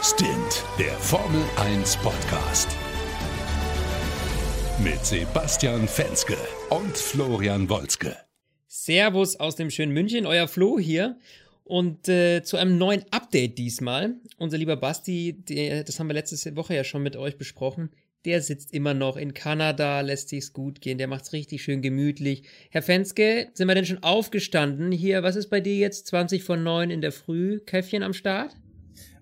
Stint, der Formel 1 Podcast. Mit Sebastian Fenske und Florian Wolzke. Servus aus dem schönen München, euer Flo hier. Und äh, zu einem neuen Update diesmal. Unser lieber Basti, der, das haben wir letzte Woche ja schon mit euch besprochen, der sitzt immer noch in Kanada, lässt sich's gut gehen, der macht's richtig schön gemütlich. Herr Fenske, sind wir denn schon aufgestanden? Hier, was ist bei dir jetzt 20 von 9 in der Früh? Käffchen am Start?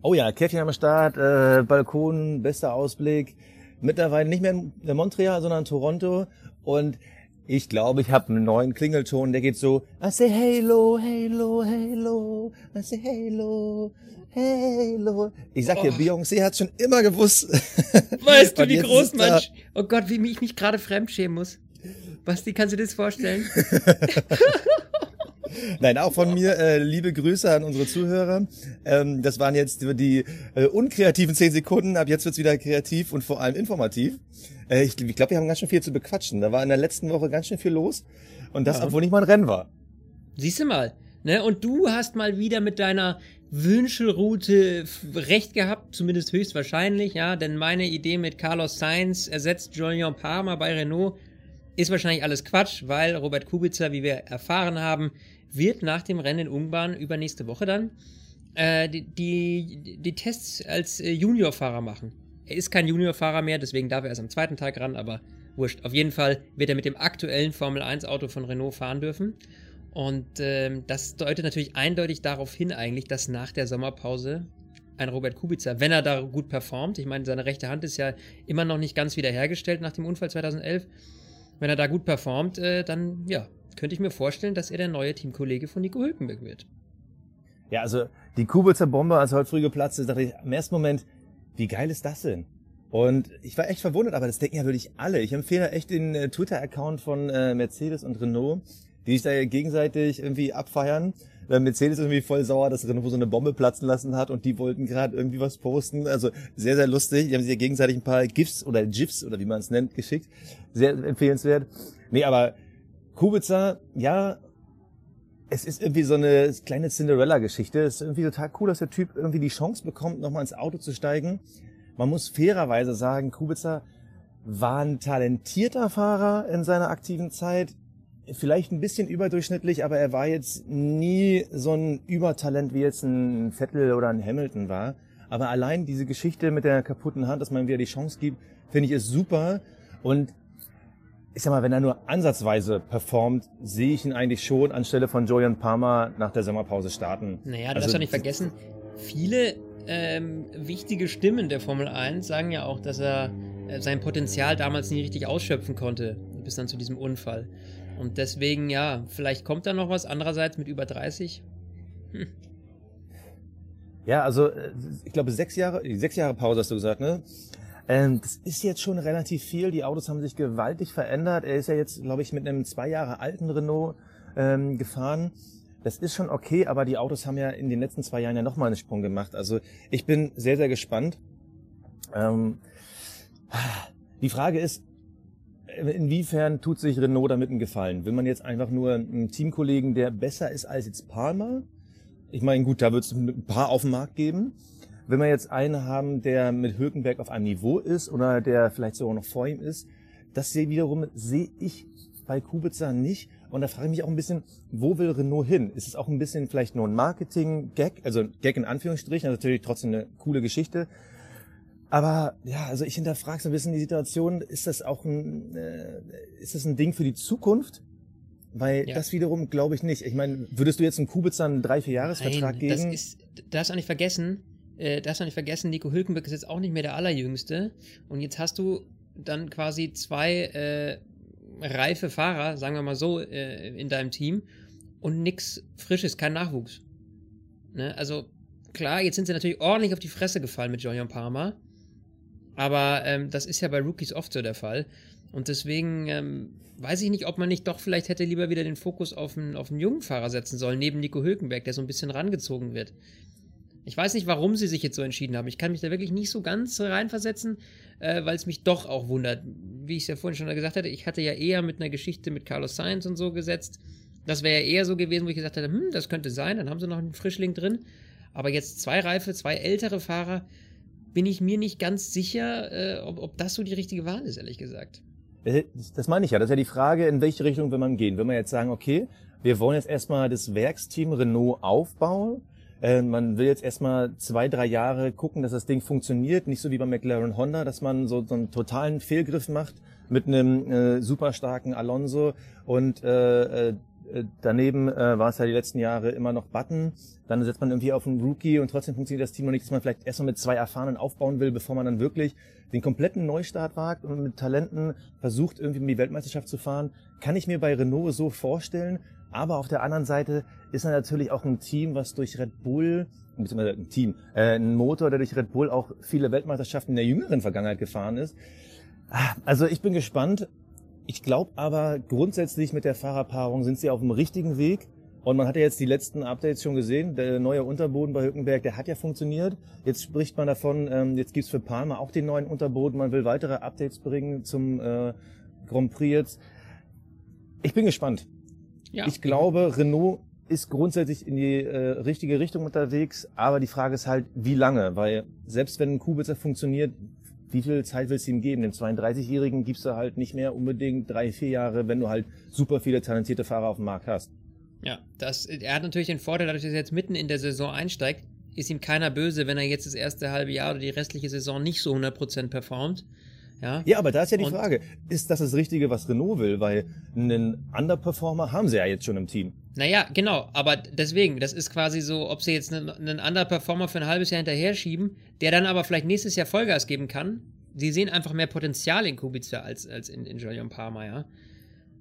Oh ja, Käffchen am Start, äh, Balkon, bester Ausblick. Mittlerweile nicht mehr in Montreal, sondern in Toronto. Und ich glaube, ich habe einen neuen Klingelton, der geht so, I say Halo, Halo, Halo, I say Halo, Halo. Ich sag dir, oh. Beyoncé hat schon immer gewusst. Weißt du, wie groß man... Oh Gott, wie ich mich gerade fremdschämen muss. Basti, kannst du dir das vorstellen? Nein, auch von mir äh, liebe Grüße an unsere Zuhörer. Ähm, das waren jetzt die äh, unkreativen zehn Sekunden. Ab jetzt wird's wieder kreativ und vor allem informativ. Äh, ich ich glaube, wir haben ganz schön viel zu bequatschen. Da war in der letzten Woche ganz schön viel los. Und das, ja. obwohl nicht mal ein Rennen war. Siehst du mal. Ne? Und du hast mal wieder mit deiner Wünschelroute recht gehabt, zumindest höchstwahrscheinlich, ja, denn meine Idee mit Carlos Sainz ersetzt Julian Palmer bei Renault ist wahrscheinlich alles Quatsch, weil Robert Kubica, wie wir erfahren haben, wird nach dem Rennen in Ungarn übernächste Woche dann äh, die, die, die, Tests als äh, Juniorfahrer machen. Er ist kein Juniorfahrer mehr, deswegen darf er erst am zweiten Tag ran, aber wurscht. Auf jeden Fall wird er mit dem aktuellen Formel 1 Auto von Renault fahren dürfen. Und ähm, das deutet natürlich eindeutig darauf hin, eigentlich, dass nach der Sommerpause ein Robert Kubica, wenn er da gut performt, ich meine, seine rechte Hand ist ja immer noch nicht ganz wiederhergestellt nach dem Unfall 2011, wenn er da gut performt, äh, dann ja, könnte ich mir vorstellen, dass er der neue Teamkollege von Nico Hülkenberg wird. Ja, also die Kubitzer Bombe, als heute früh geplatzt ist, dachte ich im ersten Moment, wie geil ist das denn? Und ich war echt verwundert, aber das denken ja wirklich alle. Ich empfehle echt den äh, Twitter-Account von äh, Mercedes und Renault, die sich da gegenseitig irgendwie abfeiern. Weil Mercedes irgendwie voll sauer, dass Renault so eine Bombe platzen lassen hat und die wollten gerade irgendwie was posten. Also sehr, sehr lustig. Die haben sich ja gegenseitig ein paar GIFs oder GIFs oder wie man es nennt, geschickt. Sehr empfehlenswert. Nee, aber Kubica, ja, es ist irgendwie so eine kleine Cinderella-Geschichte. Es ist irgendwie total cool, dass der Typ irgendwie die Chance bekommt, nochmal ins Auto zu steigen. Man muss fairerweise sagen, Kubica war ein talentierter Fahrer in seiner aktiven Zeit. Vielleicht ein bisschen überdurchschnittlich, aber er war jetzt nie so ein Übertalent, wie jetzt ein Vettel oder ein Hamilton war. Aber allein diese Geschichte mit der kaputten Hand, dass man wieder die Chance gibt, finde ich ist super. Und ich sag mal, wenn er nur ansatzweise performt, sehe ich ihn eigentlich schon anstelle von Julian Palmer nach der Sommerpause starten. Naja, du also, darfst doch nicht vergessen, viele ähm, wichtige Stimmen der Formel 1 sagen ja auch, dass er äh, sein Potenzial damals nie richtig ausschöpfen konnte, bis dann zu diesem Unfall. Und deswegen, ja, vielleicht kommt da noch was. Andererseits mit über 30. Hm. Ja, also äh, ich glaube sechs Jahre, sechs Jahre Pause hast du gesagt, ne? Ähm, das ist jetzt schon relativ viel. Die Autos haben sich gewaltig verändert. Er ist ja jetzt, glaube ich, mit einem zwei Jahre alten Renault ähm, gefahren. Das ist schon okay, aber die Autos haben ja in den letzten zwei Jahren ja nochmal einen Sprung gemacht. Also ich bin sehr, sehr gespannt. Ähm, die Frage ist, inwiefern tut sich Renault damit einen Gefallen? Will man jetzt einfach nur einen Teamkollegen, der besser ist als jetzt Palmer? Ich meine, gut, da wird es ein paar auf dem Markt geben. Wenn wir jetzt einen haben, der mit Hülkenberg auf einem Niveau ist oder der vielleicht sogar noch vor ihm ist, das sehe wiederum sehe ich bei Kubica nicht. Und da frage ich mich auch ein bisschen, wo will Renault hin? Ist es auch ein bisschen vielleicht nur ein Marketing-Gag, also Gag in Anführungsstrichen, also natürlich trotzdem eine coole Geschichte. Aber ja, also ich hinterfrage so ein bisschen die Situation, ist das auch ein, äh, ist das ein Ding für die Zukunft? Weil ja. das wiederum glaube ich nicht. Ich meine, würdest du jetzt einem Kubica einen drei, vier Jahresvertrag geben? Das ist, darfst auch nicht vergessen, äh, darfst du nicht vergessen, Nico Hülkenberg ist jetzt auch nicht mehr der Allerjüngste. Und jetzt hast du dann quasi zwei äh, reife Fahrer, sagen wir mal so, äh, in deinem Team und nix Frisches, kein Nachwuchs. Ne? Also klar, jetzt sind sie natürlich ordentlich auf die Fresse gefallen mit Julian Palmer. Aber ähm, das ist ja bei Rookies oft so der Fall. Und deswegen ähm, weiß ich nicht, ob man nicht doch vielleicht hätte lieber wieder den Fokus auf einen, auf einen jungen Fahrer setzen sollen, neben Nico Hülkenberg, der so ein bisschen rangezogen wird. Ich weiß nicht, warum sie sich jetzt so entschieden haben. Ich kann mich da wirklich nicht so ganz reinversetzen, äh, weil es mich doch auch wundert. Wie ich es ja vorhin schon gesagt hatte, ich hatte ja eher mit einer Geschichte mit Carlos Sainz und so gesetzt. Das wäre ja eher so gewesen, wo ich gesagt hätte, hm, das könnte sein, dann haben sie noch einen Frischling drin. Aber jetzt zwei reife, zwei ältere Fahrer, bin ich mir nicht ganz sicher, äh, ob, ob das so die richtige Wahl ist, ehrlich gesagt. Äh, das meine ich ja. Das ist ja die Frage, in welche Richtung will man gehen. Wenn wir jetzt sagen, okay, wir wollen jetzt erstmal das Werksteam Renault aufbauen, äh, man will jetzt erstmal zwei, drei Jahre gucken, dass das Ding funktioniert, nicht so wie bei McLaren Honda, dass man so, so einen totalen Fehlgriff macht mit einem äh, super starken Alonso und äh, äh, daneben äh, war es ja die letzten Jahre immer noch Button. Dann setzt man irgendwie auf einen Rookie und trotzdem funktioniert das Team noch nicht, dass man vielleicht erstmal mit zwei Erfahrenen aufbauen will, bevor man dann wirklich den kompletten Neustart wagt und mit Talenten versucht, irgendwie um die Weltmeisterschaft zu fahren. Kann ich mir bei Renault so vorstellen. Aber auf der anderen Seite ist er natürlich auch ein Team, was durch Red Bull, beziehungsweise ein Team, äh, ein Motor, der durch Red Bull auch viele Weltmeisterschaften in der jüngeren Vergangenheit gefahren ist. Also ich bin gespannt. Ich glaube aber grundsätzlich mit der Fahrerpaarung sind sie auf dem richtigen Weg. Und man hat ja jetzt die letzten Updates schon gesehen. Der neue Unterboden bei Hückenberg, der hat ja funktioniert. Jetzt spricht man davon, ähm, jetzt gibt's für Palmer auch den neuen Unterboden. Man will weitere Updates bringen zum äh, Grand Prix jetzt. Ich bin gespannt. Ja. Ich glaube, Renault ist grundsätzlich in die äh, richtige Richtung unterwegs, aber die Frage ist halt, wie lange? Weil selbst wenn ein Kubica funktioniert, wie viel Zeit willst du ihm geben? Dem 32-Jährigen gibst du halt nicht mehr unbedingt drei, vier Jahre, wenn du halt super viele talentierte Fahrer auf dem Markt hast. Ja, das, er hat natürlich den Vorteil, dadurch, dass er jetzt mitten in der Saison einsteigt, ist ihm keiner böse, wenn er jetzt das erste halbe Jahr oder die restliche Saison nicht so 100% performt. Ja, ja aber da ist ja die Und Frage, ist das das Richtige, was Renault will? Weil einen Underperformer haben sie ja jetzt schon im Team. Naja, genau, aber deswegen, das ist quasi so, ob sie jetzt einen, einen Underperformer für ein halbes Jahr hinterher schieben, der dann aber vielleicht nächstes Jahr Vollgas geben kann. Sie sehen einfach mehr Potenzial in Kubica als, als in, in Julian Palmer, ja.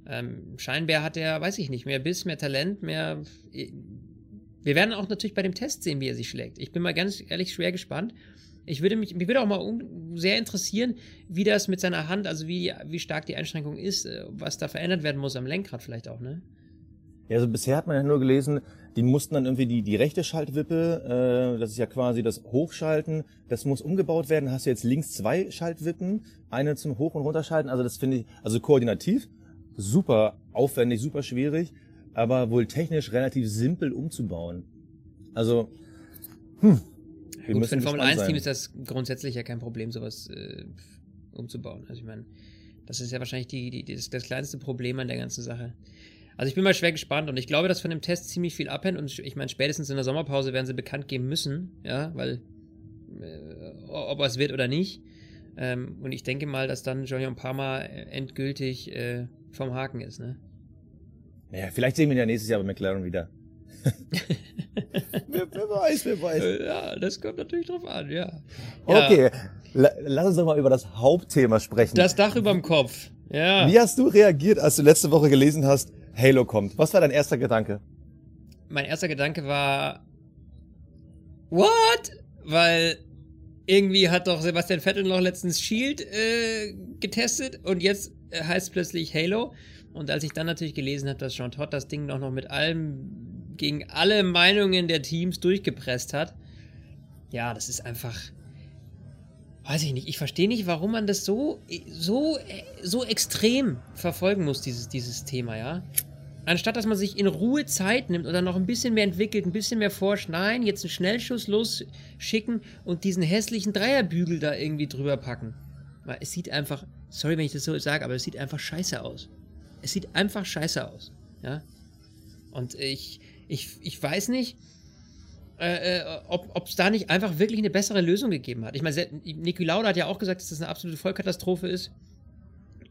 Ähm, scheinbar hat er, weiß ich nicht, mehr Biss, mehr Talent, mehr. Wir werden auch natürlich bei dem Test sehen, wie er sich schlägt. Ich bin mal ganz ehrlich schwer gespannt. Ich würde mich, mich würde auch mal sehr interessieren, wie das mit seiner Hand, also wie, wie stark die Einschränkung ist, äh, was da verändert werden muss am Lenkrad vielleicht auch, ne? Ja, also bisher hat man ja nur gelesen, die mussten dann irgendwie die, die rechte Schaltwippe, äh, das ist ja quasi das Hochschalten, das muss umgebaut werden. Hast du jetzt links zwei Schaltwippen, eine zum Hoch- und Runterschalten. Also das finde ich, also koordinativ super aufwendig, super schwierig, aber wohl technisch relativ simpel umzubauen. Also, hm. Wir Gut, für ein Formel-1-Team ist das grundsätzlich ja kein Problem, sowas äh, umzubauen. Also ich meine, das ist ja wahrscheinlich die, die, das, das kleinste Problem an der ganzen Sache. Also ich bin mal schwer gespannt und ich glaube, dass von dem Test ziemlich viel abhängt und ich meine, spätestens in der Sommerpause werden sie bekannt geben müssen, ja, weil äh, ob es wird oder nicht. Ähm, und ich denke mal, dass dann Julian Palmer endgültig äh, vom Haken ist, ne? Naja, vielleicht sehen wir ihn ja nächstes Jahr bei McLaren wieder. Wer, wer, weiß, wer weiß. Ja, das kommt natürlich drauf an, ja. Okay, ja. lass uns doch mal über das Hauptthema sprechen. Das Dach über dem Kopf, ja. Wie hast du reagiert, als du letzte Woche gelesen hast, Halo kommt? Was war dein erster Gedanke? Mein erster Gedanke war, what? Weil irgendwie hat doch Sebastian Vettel noch letztens Shield äh, getestet und jetzt äh, heißt es plötzlich Halo. Und als ich dann natürlich gelesen habe, dass Jean Todt das Ding noch, noch mit allem, gegen alle Meinungen der Teams durchgepresst hat, ja, das ist einfach, weiß ich nicht, ich verstehe nicht, warum man das so, so, so extrem verfolgen muss, dieses, dieses Thema, ja. Anstatt dass man sich in Ruhe Zeit nimmt oder noch ein bisschen mehr entwickelt, ein bisschen mehr forscht, nein, jetzt einen Schnellschuss losschicken und diesen hässlichen Dreierbügel da irgendwie drüber packen. Weil es sieht einfach, sorry, wenn ich das so sage, aber es sieht einfach scheiße aus. Es sieht einfach scheiße aus. Ja. Und ich, ich, ich weiß nicht, äh, äh ob es da nicht einfach wirklich eine bessere Lösung gegeben hat. Ich meine, Niki Lauda hat ja auch gesagt, dass das eine absolute Vollkatastrophe ist.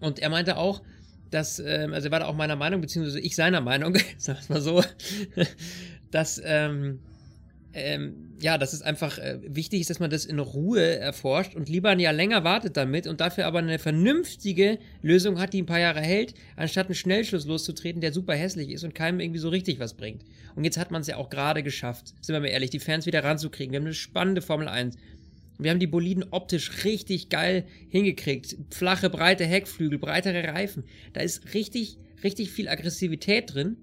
Und er meinte auch, dass, ähm, also er war da auch meiner Meinung, beziehungsweise ich seiner Meinung, sag ich mal so, dass, ähm, ähm, ja, dass es einfach äh, wichtig ist, dass man das in Ruhe erforscht und lieber ein Jahr länger wartet damit und dafür aber eine vernünftige Lösung hat, die ein paar Jahre hält, anstatt einen Schnellschluss loszutreten, der super hässlich ist und keinem irgendwie so richtig was bringt. Und jetzt hat man es ja auch gerade geschafft, sind wir mal ehrlich, die Fans wieder ranzukriegen. Wir haben eine spannende Formel 1. Wir haben die Boliden optisch richtig geil hingekriegt. Flache, breite Heckflügel, breitere Reifen. Da ist richtig, richtig viel Aggressivität drin.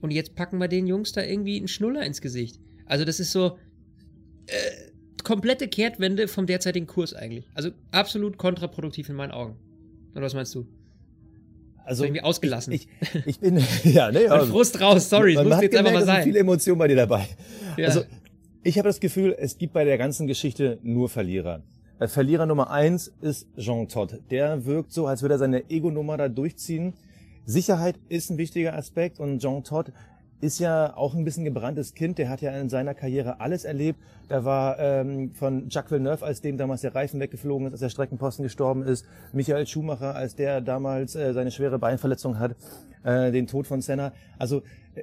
Und jetzt packen wir den Jungs da irgendwie einen Schnuller ins Gesicht. Also das ist so äh, komplette Kehrtwende vom derzeitigen Kurs eigentlich. Also absolut kontraproduktiv in meinen Augen. Oder was meinst du? Also irgendwie ausgelassen. Ich, ich, ich bin ja, ne, ja. Frust raus, sorry, es muss jetzt einfach mal sein. viele Emotionen bei dir dabei. Ja. Also Ich habe das Gefühl, es gibt bei der ganzen Geschichte nur Verlierer. Äh, Verlierer Nummer eins ist Jean Todt. Der wirkt so, als würde er seine Ego-Nummer da durchziehen. Sicherheit ist ein wichtiger Aspekt und Jean Todt ist ja auch ein bisschen gebranntes Kind. Der hat ja in seiner Karriere alles erlebt. Da war ähm, von Jacques Villeneuve, als dem damals der Reifen weggeflogen ist, als der Streckenposten gestorben ist. Michael Schumacher, als der damals äh, seine schwere Beinverletzung hat. Äh, den Tod von Senna. Also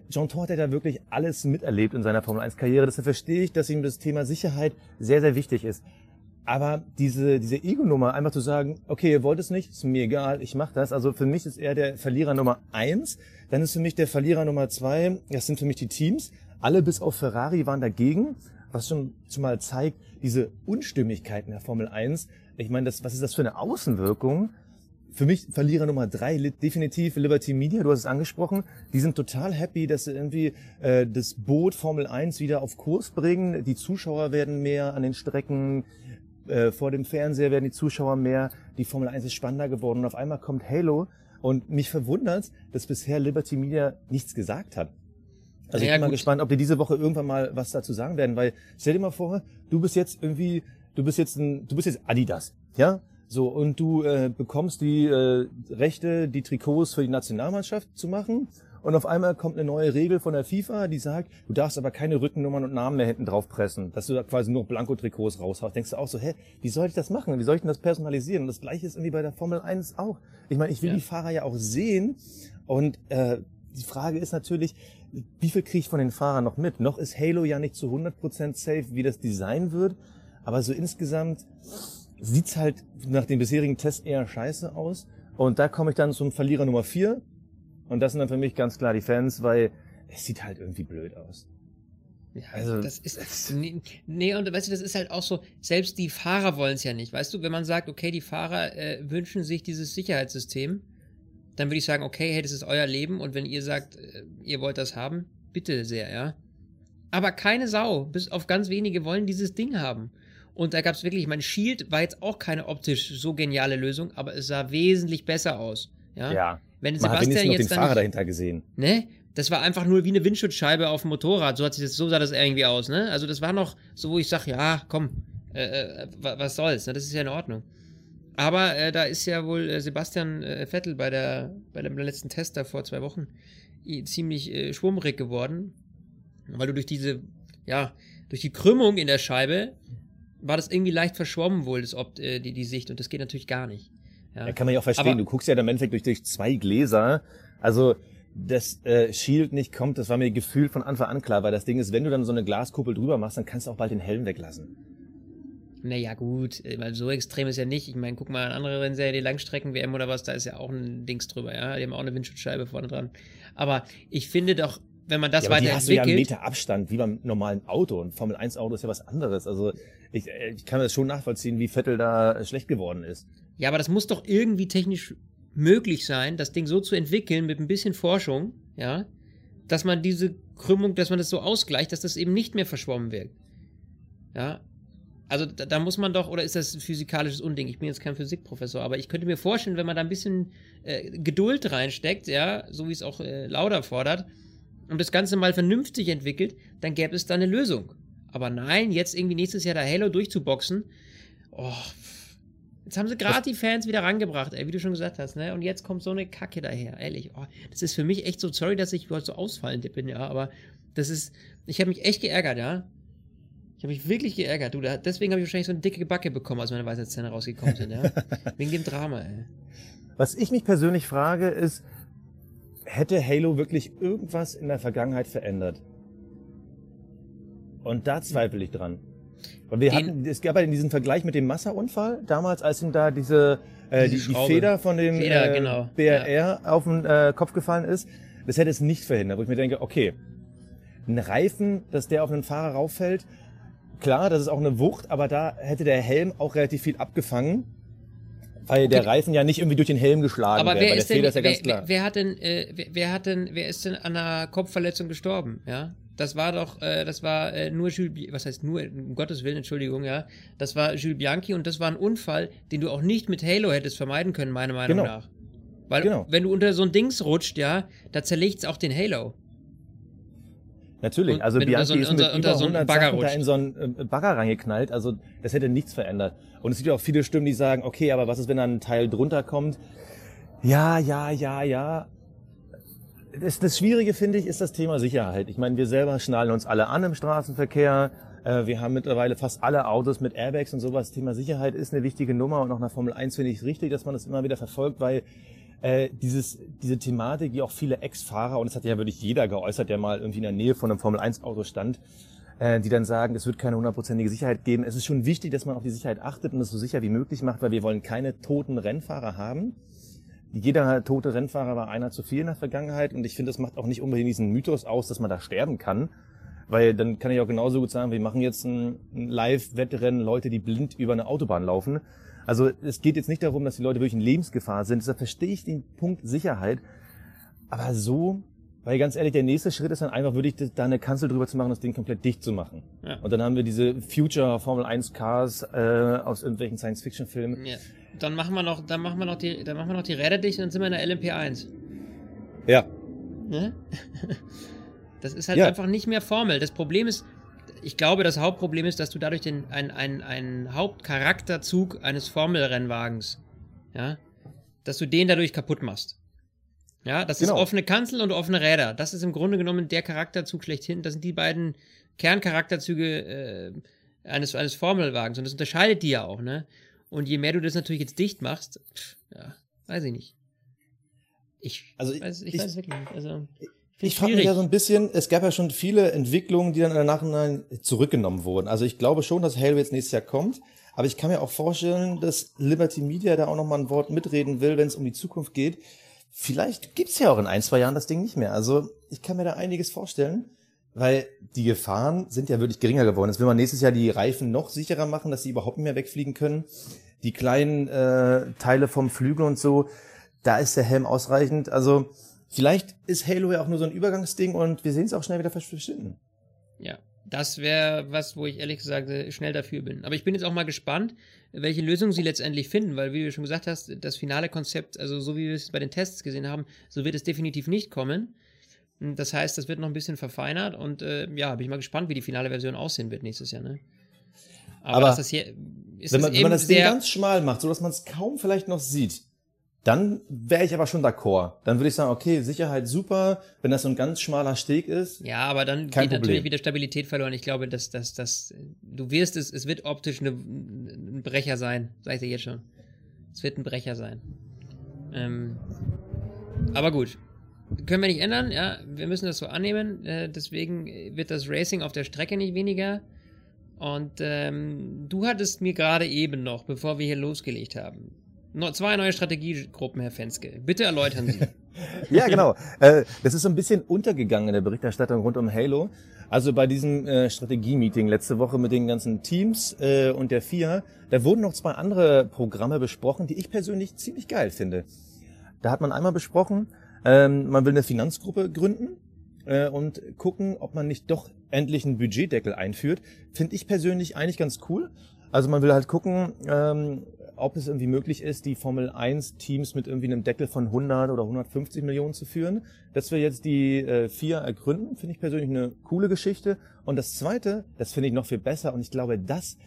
Jean Todt hat ja wirklich alles miterlebt in seiner Formel 1 Karriere. Deshalb verstehe ich, dass ihm das Thema Sicherheit sehr, sehr wichtig ist. Aber diese, diese Ego-Nummer, einfach zu sagen, okay, ihr wollt es nicht, ist mir egal, ich mache das. Also für mich ist er der Verlierer Nummer eins. Dann ist für mich der Verlierer Nummer zwei, das sind für mich die Teams. Alle bis auf Ferrari waren dagegen, was schon zumal zeigt, diese Unstimmigkeiten der Formel 1. Ich meine, das, was ist das für eine Außenwirkung? Für mich Verlierer Nummer drei, definitiv Liberty Media, du hast es angesprochen. Die sind total happy, dass sie irgendwie äh, das Boot Formel 1 wieder auf Kurs bringen. Die Zuschauer werden mehr an den Strecken äh, vor dem Fernseher werden die Zuschauer mehr, die Formel 1 ist spannender geworden und auf einmal kommt Halo und mich verwundert, dass bisher Liberty Media nichts gesagt hat. Also ja, ich bin mal gespannt, ob die diese Woche irgendwann mal was dazu sagen werden, weil stell dir mal vor, du bist jetzt irgendwie, du bist jetzt ein, du bist jetzt Adidas, ja? So, und du äh, bekommst die äh, Rechte, die Trikots für die Nationalmannschaft zu machen und auf einmal kommt eine neue Regel von der FIFA, die sagt, du darfst aber keine Rückennummern und Namen mehr hinten drauf pressen, dass du da quasi nur Blanko-Trikots raushaust. Denkst du auch so, hä, wie soll ich das machen? Wie soll ich denn das personalisieren? Und das gleiche ist irgendwie bei der Formel 1 auch. Ich meine, ich will ja. die Fahrer ja auch sehen und äh, die Frage ist natürlich, wie viel kriege ich von den Fahrern noch mit? Noch ist Halo ja nicht zu 100% safe, wie das Design wird, aber so insgesamt sieht's halt nach den bisherigen Tests eher scheiße aus. Und da komme ich dann zum Verlierer Nummer 4, und das sind dann für mich ganz klar die Fans, weil es sieht halt irgendwie blöd aus. Ja, also, das ist, nee, nee, und weißt du, das ist halt auch so, selbst die Fahrer wollen es ja nicht. Weißt du, wenn man sagt, okay, die Fahrer äh, wünschen sich dieses Sicherheitssystem, dann würde ich sagen, okay, hey, das ist euer Leben und wenn ihr sagt, äh, ihr wollt das haben, bitte sehr, ja. Aber keine Sau, bis auf ganz wenige wollen dieses Ding haben. Und da gab es wirklich, mein Shield war jetzt auch keine optisch so geniale Lösung, aber es sah wesentlich besser aus. Ja. ja. Wenn Man Sebastian hat jetzt noch den Fahrer dahinter gesehen. Ne? Das war einfach nur wie eine Windschutzscheibe auf dem Motorrad. So hat sich das, so sah das irgendwie aus, ne? Also das war noch so, wo ich sag, ja, komm, äh, äh, was soll's, ne? Das ist ja in Ordnung. Aber äh, da ist ja wohl äh, Sebastian äh, Vettel bei der bei dem letzten Test da vor zwei Wochen ziemlich äh, schwummrig geworden, weil du durch diese ja durch die Krümmung in der Scheibe war das irgendwie leicht verschwommen wohl das Ob die, die Sicht und das geht natürlich gar nicht. Ja. kann man ja auch verstehen. Aber du guckst ja im Endeffekt durch, durch zwei Gläser. Also das äh, Shield nicht kommt, das war mir gefühlt von Anfang an klar, weil das Ding ist, wenn du dann so eine Glaskuppel drüber machst, dann kannst du auch bald den Helm weglassen. Naja, gut, weil so extrem ist ja nicht. Ich meine, guck mal an andere Rennserien, die Langstrecken-WM oder was, da ist ja auch ein Dings drüber, ja. Die haben auch eine Windschutzscheibe vorne dran. Aber ich finde doch, wenn man das ja, weiterentwickelt. hast du ja einen Meter Abstand, wie beim normalen Auto. Und Formel 1 Auto ist ja was anderes. Also ich, äh, ich kann das schon nachvollziehen, wie Vettel da schlecht geworden ist. Ja, aber das muss doch irgendwie technisch möglich sein, das Ding so zu entwickeln mit ein bisschen Forschung, ja, dass man diese Krümmung, dass man das so ausgleicht, dass das eben nicht mehr verschwommen wird. Ja. Also da, da muss man doch, oder ist das ein physikalisches Unding? Ich bin jetzt kein Physikprofessor, aber ich könnte mir vorstellen, wenn man da ein bisschen äh, Geduld reinsteckt, ja, so wie es auch äh, Lauda fordert, und das Ganze mal vernünftig entwickelt, dann gäbe es da eine Lösung. Aber nein, jetzt irgendwie nächstes Jahr da Halo durchzuboxen, oh, Jetzt haben sie gerade die Fans wieder rangebracht, ey, wie du schon gesagt hast, ne? Und jetzt kommt so eine Kacke daher, ehrlich. Oh, das ist für mich echt so, sorry, dass ich überhaupt so ausfallend bin, ja, aber das ist, ich habe mich echt geärgert, ja. Ich habe mich wirklich geärgert, du. Deswegen habe ich wahrscheinlich so eine dicke Backe bekommen, als meine Weisheitszähne rausgekommen sind, ja. Wegen dem Drama, ey. Was ich mich persönlich frage, ist, hätte Halo wirklich irgendwas in der Vergangenheit verändert? Und da zweifle ich dran. Weil wir hatten, es gab ja in diesem Vergleich mit dem Massa-Unfall, damals, als ihm da diese, äh, die, die Feder von dem Feder, äh, genau. BRR ja. auf den äh, Kopf gefallen ist, das hätte es nicht verhindert, wo ich mir denke, okay, ein Reifen, dass der auf einen Fahrer rauffällt, klar, das ist auch eine Wucht, aber da hätte der Helm auch relativ viel abgefangen. Weil okay. der Reifen ja nicht irgendwie durch den Helm geschlagen aber wäre, wer ist denn, ja wer, wer, wer, hat denn, äh, wer, wer, hat denn, wer ist denn an einer Kopfverletzung gestorben, ja? Das war doch, äh, das war äh, nur Jules, was heißt nur, um Gottes Willen, Entschuldigung, ja. Das war Jules Bianchi und das war ein Unfall, den du auch nicht mit Halo hättest vermeiden können, meiner Meinung genau. nach. Weil, genau. wenn du unter so ein Dings rutscht, ja, da zerlegt's auch den Halo. Natürlich, Und also Bianchi so- ist mit unter- unter so einen 100 Bagger da in so einen äh, Bagger reingeknallt, also das hätte nichts verändert. Und es gibt ja auch viele Stimmen, die sagen, okay, aber was ist, wenn da ein Teil drunter kommt? Ja, ja, ja, ja. Das, das Schwierige, finde ich, ist das Thema Sicherheit. Ich meine, wir selber schnallen uns alle an im Straßenverkehr. Äh, Wir haben mittlerweile fast alle Autos mit Airbags und sowas. Thema Sicherheit ist eine wichtige Nummer und auch nach Formel 1 finde ich es richtig, dass man das immer wieder verfolgt, weil äh, dieses, diese Thematik, die auch viele Ex-Fahrer, und das hat ja wirklich jeder geäußert, der mal irgendwie in der Nähe von einem Formel 1 Auto stand, äh, die dann sagen, es wird keine hundertprozentige Sicherheit geben. Es ist schon wichtig, dass man auf die Sicherheit achtet und es so sicher wie möglich macht, weil wir wollen keine toten Rennfahrer haben. Jeder tote Rennfahrer war einer zu viel in der Vergangenheit und ich finde, das macht auch nicht unbedingt diesen Mythos aus, dass man da sterben kann. Weil dann kann ich auch genauso gut sagen, wir machen jetzt ein, Live-Wettrennen, Leute, die blind über eine Autobahn laufen. Also es geht jetzt nicht darum, dass die Leute wirklich in Lebensgefahr sind. Deshalb verstehe ich den Punkt Sicherheit. Aber so, weil ganz ehrlich, der nächste Schritt ist dann einfach wirklich da eine Kanzel drüber zu machen, das Ding komplett dicht zu machen. Ja. Und dann haben wir diese Future Formel 1 Cars äh, aus irgendwelchen Science-Fiction-Filmen. Ja. Dann machen wir noch, dann machen wir noch die, dann machen wir noch die Räder dicht und dann sind wir in der LMP1. Ja, Ne? Das ist halt Ja. einfach nicht mehr Formel. Das Problem ist, ich glaube, das Hauptproblem ist, dass du dadurch den, ein, ein, einen Hauptcharakterzug eines Formelrennwagens, ja, dass du den dadurch kaputt machst. Ja, das Genau. ist offene Kanzel und offene Räder. Das ist im Grunde genommen der Charakterzug schlechthin. Das sind die beiden Kerncharakterzüge äh, eines, eines Formelwagens. Und das unterscheidet die ja auch, ne? Und je mehr du das natürlich jetzt dicht machst, pff, ja, weiß ich nicht. Ich, Also ich- weiß, ich, ich- weiß wirklich nicht. Also, Ich frage mich ja so ein bisschen, es gab ja schon viele Entwicklungen, die dann im Nachhinein zurückgenommen wurden. Also ich glaube schon, dass Halo jetzt nächstes Jahr kommt, aber ich kann mir auch vorstellen, dass Liberty Media da auch nochmal ein Wort mitreden will, wenn es um die Zukunft geht. Vielleicht gibt's ja auch in ein, zwei Jahren das Ding nicht mehr. Also ich kann mir da einiges vorstellen, weil die Gefahren sind ja wirklich geringer geworden. Jetzt will man nächstes Jahr die Reifen noch sicherer machen, dass sie überhaupt nicht mehr wegfliegen können. Die kleinen äh, Teile vom Flügel und so, da ist der Helm ausreichend. Also vielleicht ist Halo ja auch nur so ein Übergangsding und wir sehen es auch schnell wieder verschwinden. Ja, das wäre was, wo ich ehrlich gesagt schnell dafür bin. Aber ich bin jetzt auch mal gespannt, welche Lösung sie letztendlich finden, weil, wie du schon gesagt hast, das finale Konzept, also so wie wir es bei den Tests gesehen haben, so wird es definitiv nicht kommen. Und Das heißt, das wird noch ein bisschen verfeinert und äh, ja, bin ich mal gespannt, wie die finale Version aussehen wird nächstes Jahr. Ne? Aber, Aber das hier wenn man, wenn man das Ding ganz schmal macht, so dass man es kaum vielleicht noch sieht, dann wäre ich aber schon d'accord. Dann würde ich sagen, okay, Sicherheit super, wenn das so ein ganz schmaler Steg ist. Ja, aber dann geht Problem. natürlich wieder Stabilität verloren. Ich glaube, dass, dass, dass du wirst es, es wird optisch eine, ein Brecher sein, sag ich dir jetzt schon. Es wird ein Brecher sein. Ähm, aber gut. Können wir nicht ändern, ja, wir müssen das so annehmen. Äh, deswegen wird das Racing auf der Strecke nicht weniger. Und ähm, du hattest mir gerade eben noch, bevor wir hier losgelegt haben, noch zwei neue Strategiegruppen, Herr Fenske. Bitte erläutern Sie. Ja, genau. äh, das ist so ein bisschen untergegangen in der Berichterstattung rund um Halo. Also bei diesem äh, Strategie-Meeting letzte Woche mit den ganzen Teams äh, und der FIA, da wurden noch zwei andere Programme besprochen, die ich persönlich ziemlich geil finde. Da hat man einmal besprochen, ähm, man will eine Finanzgruppe gründen äh, und gucken, ob man nicht doch endlich einen Budgetdeckel einführt. Finde ich persönlich eigentlich ganz cool. Also man will halt gucken, ähm, ob es irgendwie möglich ist, die Formel 1 Teams mit irgendwie einem Deckel von 100 oder 150 Millionen zu führen. Dass wir jetzt die äh, vier ergründen, finde ich persönlich eine coole Geschichte. Und das zweite, das finde ich noch viel besser und ich glaube, das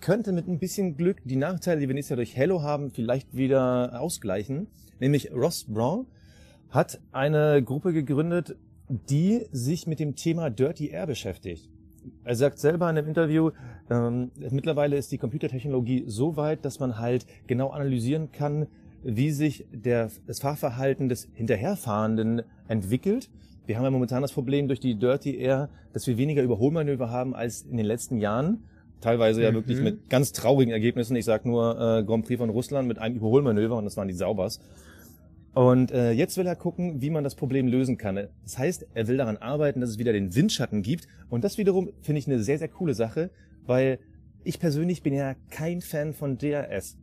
könnte mit ein bisschen Glück die Nachteile, die wir nächstes Jahr durch Hello haben, vielleicht wieder ausgleichen. Nämlich Ross Brown hat eine Gruppe gegründet, die sich mit dem Thema Dirty Air beschäftigt. Er sagt selber in einem Interview, ähm, mittlerweile ist die Computertechnologie so weit, dass man halt genau analysieren kann, wie sich der, das Fahrverhalten des Hinterherfahrenden entwickelt. Wir haben ja momentan das Problem durch die Dirty Air, dass wir weniger Überholmanöver haben als in den letzten Jahren. Teilweise ja Mhm. wirklich mit ganz traurigen Ergebnissen. Ich sag nur äh, Grand Prix von Russland mit einem Überholmanöver und das waren die Saubers. Und äh, jetzt will er gucken, wie man das Problem lösen kann. Das heißt, er will daran arbeiten, dass es wieder den Windschatten gibt. Und das wiederum finde ich eine sehr, sehr coole Sache, weil ich persönlich bin ja kein Fan von DRS.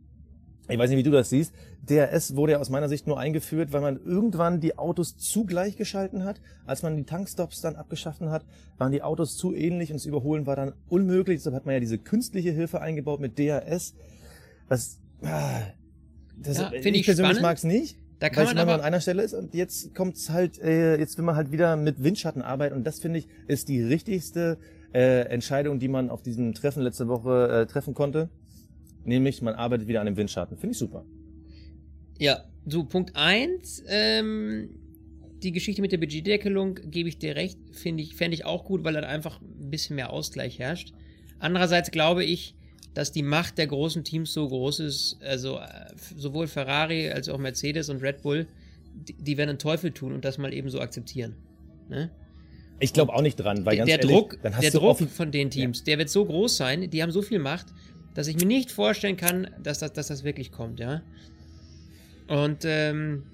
Ich weiß nicht, wie du das siehst. DRS wurde ja aus meiner Sicht nur eingeführt, weil man irgendwann die Autos zu gleich geschalten hat. Als man die Tankstops dann abgeschaffen hat, waren die Autos zu ähnlich und das Überholen war dann unmöglich. Deshalb hat man ja diese künstliche Hilfe eingebaut mit DRS. Was, ah, das, Ja, ich, ich persönlich spannend. mag's nicht. Da kann Weil man aber, an einer Stelle ist und jetzt kommt's halt, äh, jetzt will man halt wieder mit Windschatten arbeiten und das finde ich ist die richtigste äh, Entscheidung, die man auf diesem Treffen letzte Woche äh, treffen konnte. Nämlich, man arbeitet wieder an dem Windschatten. Finde ich super. ja, so Punkt eins, ähm, die Geschichte mit der Budgetdeckelung gebe ich dir recht, finde ich, fände ich auch gut, weil dann einfach ein bisschen mehr Ausgleich herrscht. Andererseits glaube ich, dass die Macht der großen Teams so groß ist, also äh, sowohl Ferrari als auch Mercedes und Red Bull, die, die werden einen Teufel tun und das mal eben so akzeptieren. Ne? Ich glaube auch nicht dran, weil der ganz der ehrlich, Druck, dann hast der du Druck von den Teams, der wird so groß sein, die haben so viel Macht, dass ich mir nicht vorstellen kann, dass das, dass das wirklich kommt, ja. Und ähm,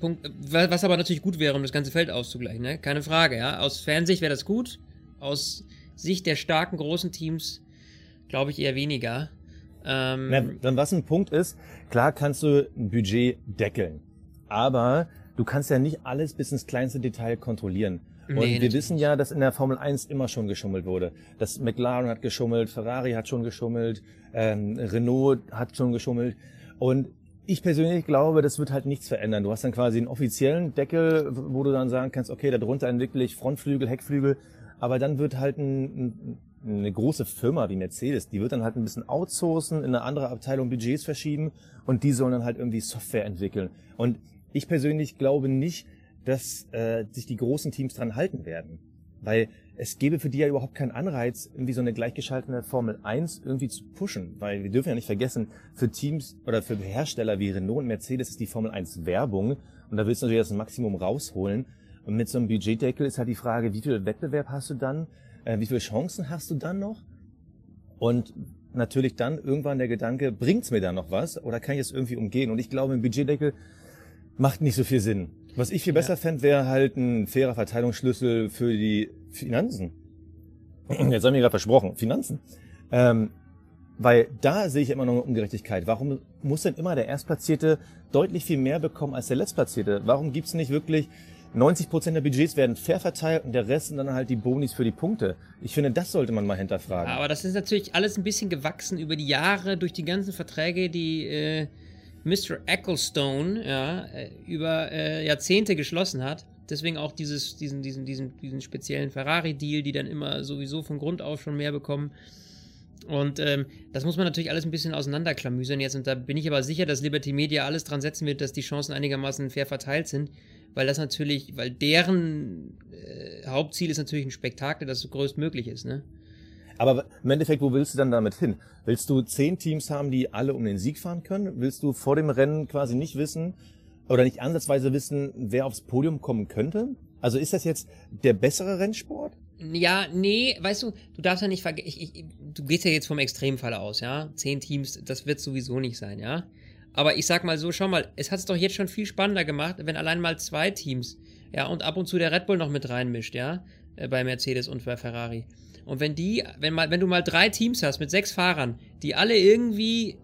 Punkt, wa- was aber natürlich gut wäre, um das ganze Feld auszugleichen, ne? Keine Frage, ja. Aus Fansicht wäre das gut. Aus Sicht der starken großen Teams glaube ich eher weniger. Ähm, Na, dann was ein Punkt ist, klar kannst du ein Budget deckeln, aber du kannst ja nicht alles bis ins kleinste Detail kontrollieren. Und Nee, wir wissen ja, dass in der Formel 1 immer schon geschummelt wurde. Das McLaren hat geschummelt, Ferrari hat schon geschummelt, ähm, Renault hat schon geschummelt. Und ich persönlich glaube, das wird halt nichts verändern. Du hast dann quasi einen offiziellen Deckel, wo du dann sagen kannst, okay, darunter entwickle ich Frontflügel, Heckflügel, aber dann wird halt ein, ein, eine große Firma wie Mercedes, die wird dann halt ein bisschen outsourcen, in eine andere Abteilung Budgets verschieben und die sollen dann halt irgendwie Software entwickeln. Und ich persönlich glaube nicht, dass äh, sich die großen Teams dran halten werden. Weil es gäbe für die ja überhaupt keinen Anreiz, irgendwie so eine gleichgeschaltete Formel 1 irgendwie zu pushen. Weil wir dürfen ja nicht vergessen, für Teams oder für Hersteller wie Renault und Mercedes ist die Formel 1 Werbung und da willst du natürlich das Maximum rausholen. Und mit so einem Budgetdeckel ist halt die Frage, wie viel Wettbewerb hast du dann? Äh, wie viele Chancen hast du dann noch? Und natürlich dann irgendwann der Gedanke, bringt's mir da noch was oder kann ich es irgendwie umgehen? Und ich glaube, ein Budgetdeckel macht nicht so viel Sinn. Was ich viel Ja. besser fände, wäre halt ein fairer Verteilungsschlüssel für die Finanzen. Jetzt haben wir gerade versprochen, Finanzen. Ähm, weil da sehe ich immer noch eine Ungerechtigkeit. Warum muss denn immer der Erstplatzierte deutlich viel mehr bekommen als der Letztplatzierte? Warum gibt's nicht wirklich 90 Prozent der Budgets werden fair verteilt und der Rest sind dann halt die Bonis für die Punkte? Ich finde, das sollte man mal hinterfragen. Aber das ist natürlich alles ein bisschen gewachsen über die Jahre durch die ganzen Verträge, die äh, Mr. Ecclestone ja, äh, über äh, Jahrzehnte geschlossen hat. Deswegen auch dieses, diesen, diesen, diesen, diesen speziellen Ferrari-Deal, die dann immer sowieso von Grund auf schon mehr bekommen. Und ähm, das muss man natürlich alles ein bisschen auseinanderklamüsern jetzt. Und da bin ich aber sicher, dass Liberty Media alles dran setzen wird, dass die Chancen einigermaßen fair verteilt sind. Weil das natürlich, weil deren äh, Hauptziel ist natürlich ein Spektakel, das so größtmöglich ist, ne? Aber im Endeffekt, wo willst du dann damit hin? Willst du zehn Teams haben, die alle um den Sieg fahren können? Willst du vor dem Rennen quasi nicht wissen oder nicht ansatzweise wissen, wer aufs Podium kommen könnte? Also ist das jetzt der bessere Rennsport? Ja, nee, weißt du, du darfst ja nicht vergessen, du gehst ja jetzt vom Extremfall aus, ja. Zehn Teams, das wird sowieso nicht sein, ja. Aber ich sag mal so, schau mal, es hat es doch jetzt schon viel spannender gemacht, wenn allein mal zwei Teams, ja, und ab und zu der Red Bull noch mit reinmischt, ja, äh, bei Mercedes und bei Ferrari. Und wenn die, wenn mal, wenn du mal drei Teams hast mit sechs Fahrern, die alle irgendwie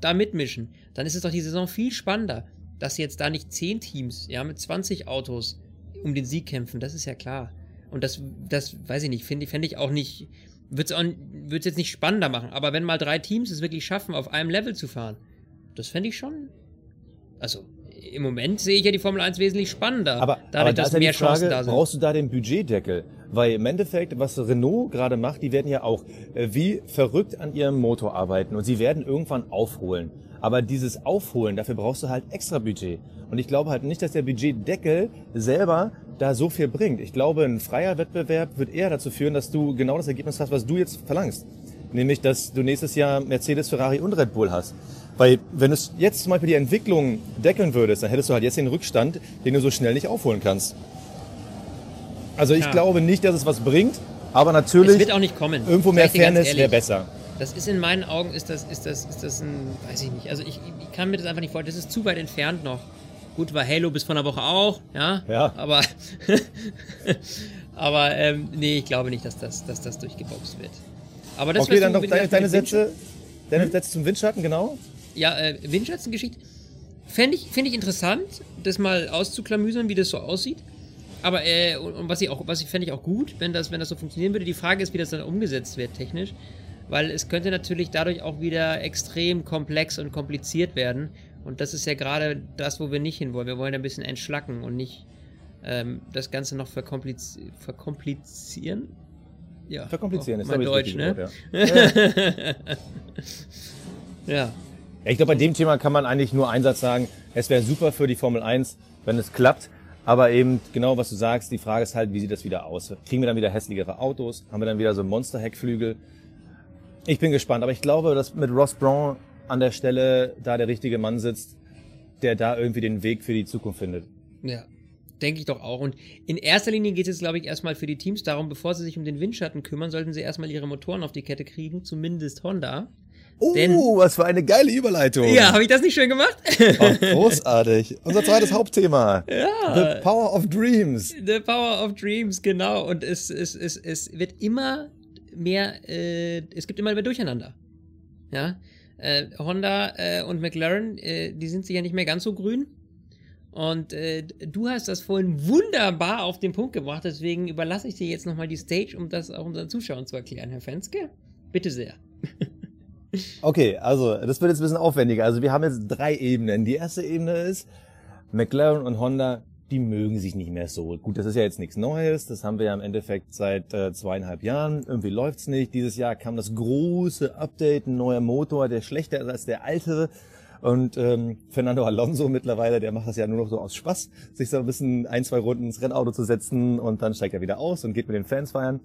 da mitmischen, dann ist es doch die Saison viel spannender, dass jetzt da nicht zehn Teams, ja, mit 20 Autos um den Sieg kämpfen, das ist ja klar. Und das, das weiß ich nicht, finde fänd ich auch nicht, wird es jetzt nicht spannender machen. Aber wenn mal drei Teams es wirklich schaffen, auf einem Level zu fahren, das fände ich schon. Also, im Moment sehe ich ja die Formel 1 wesentlich spannender. Aber, dadurch, aber da dass ist ja mehr Frage, Chancen da sind. brauchst du da den Budgetdeckel? Weil im Endeffekt, was Renault gerade macht, die werden ja auch äh, wie verrückt an ihrem Motor arbeiten und sie werden irgendwann aufholen. Aber dieses Aufholen, dafür brauchst du halt extra Budget. Und ich glaube halt nicht, dass der Budgetdeckel selber da so viel bringt. Ich glaube, ein freier Wettbewerb wird eher dazu führen, dass du genau das Ergebnis hast, was du jetzt verlangst. Nämlich, dass du nächstes Jahr Mercedes, Ferrari und Red Bull hast. Weil wenn du jetzt zum Beispiel die Entwicklung deckeln würdest, dann hättest du halt jetzt den Rückstand, den du so schnell nicht aufholen kannst. Also ich Ja. glaube nicht, dass es was bringt, aber es natürlich wird auch nicht kommen. irgendwo mehr Fairness wäre besser. Das ist in meinen Augen, ist das, ist das, ist das ein, weiß ich nicht. Also ich, ich kann mir das einfach nicht vorstellen. Das ist zu weit entfernt noch. Gut, war Halo bis vor einer Woche auch, ja. Ja. Aber, aber ähm, nee, ich glaube nicht, dass das, dass das durchgeboxt wird. Aber das Okay, dann noch deine, deine Sätze, deine Sätze zum Windschatten, genau. Ja, äh, Windschatzengeschichte. Fände ich, find ich interessant, das mal auszuklamüsern, wie das so aussieht. Aber, äh, und, und was ich auch, was ich fände ich auch gut, wenn das, wenn das so funktionieren würde. Die Frage ist, wie das dann umgesetzt wird, technisch. Weil es könnte natürlich dadurch auch wieder extrem komplex und kompliziert werden. Und das ist ja gerade das, wo wir nicht hinwollen. Wir wollen ein bisschen entschlacken und nicht ähm, das Ganze noch verkompliz verkomplizieren. Ja, verkomplizieren ist mein Deutsch, ne? Wort, ja. ja. ja. Ich glaube, bei dem Thema kann man eigentlich nur einen Satz sagen. Es wäre super für die Formel 1, wenn es klappt. Aber eben genau, was du sagst, die Frage ist halt, wie sieht das wieder aus? Kriegen wir dann wieder hässlichere Autos? Haben wir dann wieder so Monster-Heckflügel? Ich bin gespannt, aber ich glaube, dass mit Ross Brown an der Stelle da der richtige Mann sitzt, der da irgendwie den Weg für die Zukunft findet. Ja, denke ich doch auch. Und in erster Linie geht es, glaube ich, erstmal für die Teams darum, bevor sie sich um den Windschatten kümmern, sollten sie erstmal ihre Motoren auf die Kette kriegen, zumindest Honda. Oh, Denn, was für eine geile Überleitung. Ja, habe ich das nicht schön gemacht? Ach, großartig. Unser zweites Hauptthema. Ja. The Power of Dreams. The Power of Dreams, genau. Und es, es, es, es wird immer mehr, äh, es gibt immer mehr Durcheinander. Ja. Äh, Honda äh, und McLaren, äh, die sind sich ja nicht mehr ganz so grün. Und äh, du hast das vorhin wunderbar auf den Punkt gebracht, deswegen überlasse ich dir jetzt nochmal die Stage, um das auch unseren Zuschauern zu erklären, Herr Fenske. Bitte sehr. okay, also das wird jetzt ein bisschen aufwendiger. Also wir haben jetzt drei Ebenen. Die erste Ebene ist, McLaren und Honda die mögen sich nicht mehr so. Gut, das ist ja jetzt nichts Neues, das haben wir ja im Endeffekt seit äh, zweieinhalb Jahren. Irgendwie läuft's nicht. Dieses Jahr kam das große Update, ein neuer Motor, der schlechter ist als der alte. Und ähm, Fernando Alonso mittlerweile, der macht das ja nur noch so aus Spaß, sich so ein bisschen ein, zwei Runden ins Rennauto zu setzen und dann steigt er wieder aus und geht mit den Fans feiern.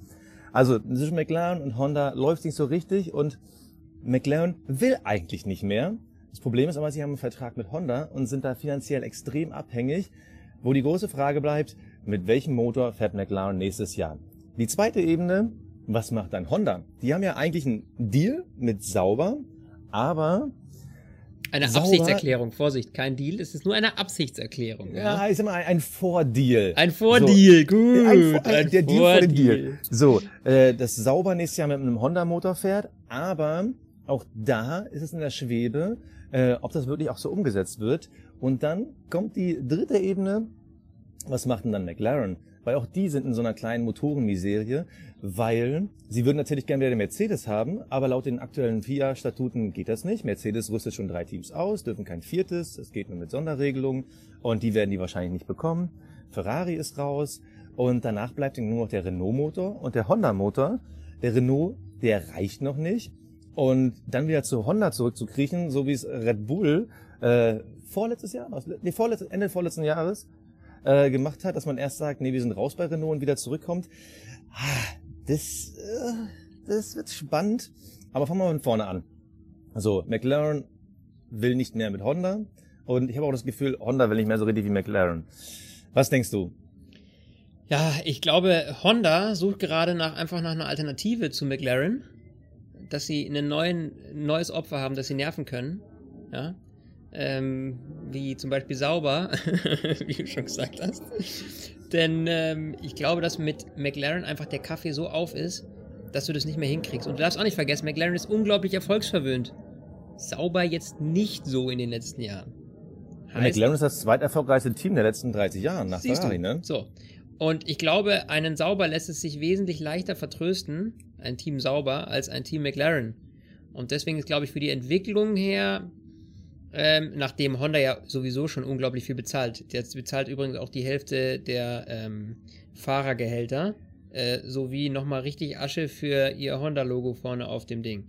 Also zwischen McLaren und Honda läuft nicht so richtig und McLaren will eigentlich nicht mehr. Das Problem ist aber, sie haben einen Vertrag mit Honda und sind da finanziell extrem abhängig. Wo die große Frage bleibt, mit welchem Motor fährt McLaren nächstes Jahr? Die zweite Ebene, was macht dann Honda? Die haben ja eigentlich einen Deal mit Sauber, aber eine Sauber, Absichtserklärung, Vorsicht, kein Deal, es ist nur eine Absichtserklärung. Ja, ja ich sag mal, ein Vordeal. Ein Vordeal, so, gut. Ein, ein, ein der Deal vor dem Deal. So, äh, das Sauber nächstes Jahr mit einem Honda-Motor fährt, aber auch da ist es in der Schwebe, äh, ob das wirklich auch so umgesetzt wird. Und dann kommt die dritte Ebene. Was macht denn dann McLaren? Weil auch die sind in so einer kleinen Motorenmiserie, weil sie würden natürlich gerne wieder den Mercedes haben, aber laut den aktuellen FIA-Statuten geht das nicht. Mercedes rüstet schon drei Teams aus, dürfen kein viertes, das geht nur mit Sonderregelungen und die werden die wahrscheinlich nicht bekommen. Ferrari ist raus und danach bleibt nur noch der Renault-Motor und der Honda-Motor. Der Renault, der reicht noch nicht. Und dann wieder zu Honda zurückzukriechen, so wie es Red Bull äh, vorletztes Jahr, nee, vorletztes, Ende vorletzten Jahres äh, gemacht hat, dass man erst sagt, nee, wir sind raus bei Renault und wieder zurückkommt. Ah, das, äh, das wird spannend. Aber fangen wir mal von vorne an. Also McLaren will nicht mehr mit Honda und ich habe auch das Gefühl, Honda will nicht mehr so richtig wie McLaren. Was denkst du? Ja, ich glaube, Honda sucht gerade nach einfach nach einer Alternative zu McLaren, dass sie ein neues Opfer haben, das sie nerven können. Ja, ähm, wie zum Beispiel sauber, wie du schon gesagt hast. Denn ähm, ich glaube, dass mit McLaren einfach der Kaffee so auf ist, dass du das nicht mehr hinkriegst. Und du darfst auch nicht vergessen, McLaren ist unglaublich erfolgsverwöhnt. Sauber jetzt nicht so in den letzten Jahren. Heißt, McLaren ist das zweiterfolgreichste Team der letzten 30 Jahre nach Ferrari, ne? So. Und ich glaube, einen Sauber lässt es sich wesentlich leichter vertrösten, ein Team Sauber, als ein Team McLaren. Und deswegen ist, glaube ich, für die Entwicklung her ähm, nachdem Honda ja sowieso schon unglaublich viel bezahlt. Der bezahlt übrigens auch die Hälfte der ähm, Fahrergehälter, äh, sowie nochmal richtig Asche für ihr Honda-Logo vorne auf dem Ding,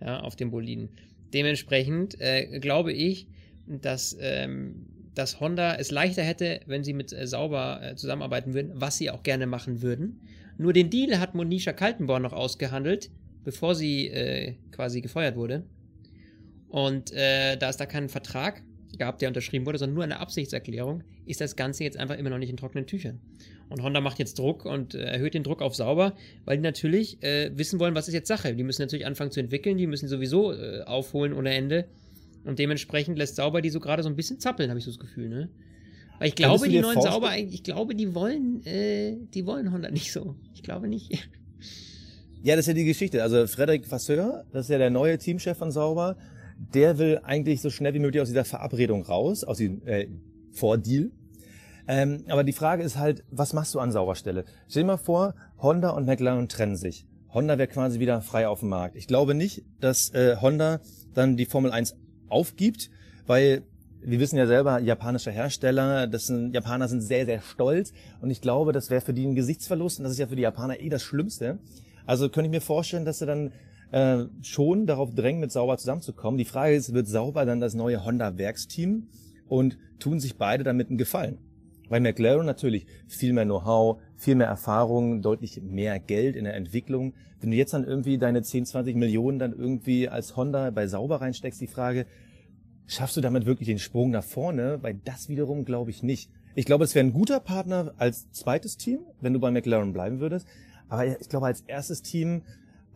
ja, auf dem Boliden. Dementsprechend äh, glaube ich, dass, ähm, dass Honda es leichter hätte, wenn sie mit äh, Sauber äh, zusammenarbeiten würden, was sie auch gerne machen würden. Nur den Deal hat Monisha Kaltenborn noch ausgehandelt, bevor sie äh, quasi gefeuert wurde. Und äh, da es da keinen Vertrag gab, der unterschrieben wurde, sondern nur eine Absichtserklärung, ist das Ganze jetzt einfach immer noch nicht in trockenen Tüchern. Und Honda macht jetzt Druck und äh, erhöht den Druck auf sauber, weil die natürlich äh, wissen wollen, was ist jetzt Sache. Die müssen natürlich anfangen zu entwickeln, die müssen sowieso äh, aufholen ohne Ende. Und dementsprechend lässt Sauber die so gerade so ein bisschen zappeln, habe ich so das Gefühl, ne? Weil ich glaube, die neuen Sauber, ich glaube, die wollen, äh, die wollen Honda nicht so. Ich glaube nicht. Ja, das ist ja die Geschichte. Also Frederik Vasseur, das ist ja der neue Teamchef von Sauber, der will eigentlich so schnell wie möglich aus dieser Verabredung raus, aus diesem äh, Vordeal. Ähm, aber die Frage ist halt, was machst du an Sauberstelle? Stell dir mal vor, Honda und McLaren trennen sich. Honda wäre quasi wieder frei auf dem Markt. Ich glaube nicht, dass äh, Honda dann die Formel 1 aufgibt, weil wir wissen ja selber, japanischer Hersteller, das sind, Japaner sind sehr, sehr stolz und ich glaube, das wäre für die ein Gesichtsverlust und das ist ja für die Japaner eh das Schlimmste. Also könnte ich mir vorstellen, dass sie dann äh, schon darauf drängen, mit Sauber zusammenzukommen. Die Frage ist, wird Sauber dann das neue Honda-Werksteam und tun sich beide damit einen Gefallen? Weil McLaren natürlich viel mehr Know-how, viel mehr Erfahrung, deutlich mehr Geld in der Entwicklung. Wenn du jetzt dann irgendwie deine 10, 20 Millionen dann irgendwie als Honda bei Sauber reinsteckst, die Frage, schaffst du damit wirklich den Sprung nach vorne? Weil das wiederum glaube ich nicht. Ich glaube, es wäre ein guter Partner als zweites Team, wenn du bei McLaren bleiben würdest. Aber ich glaube, als erstes Team,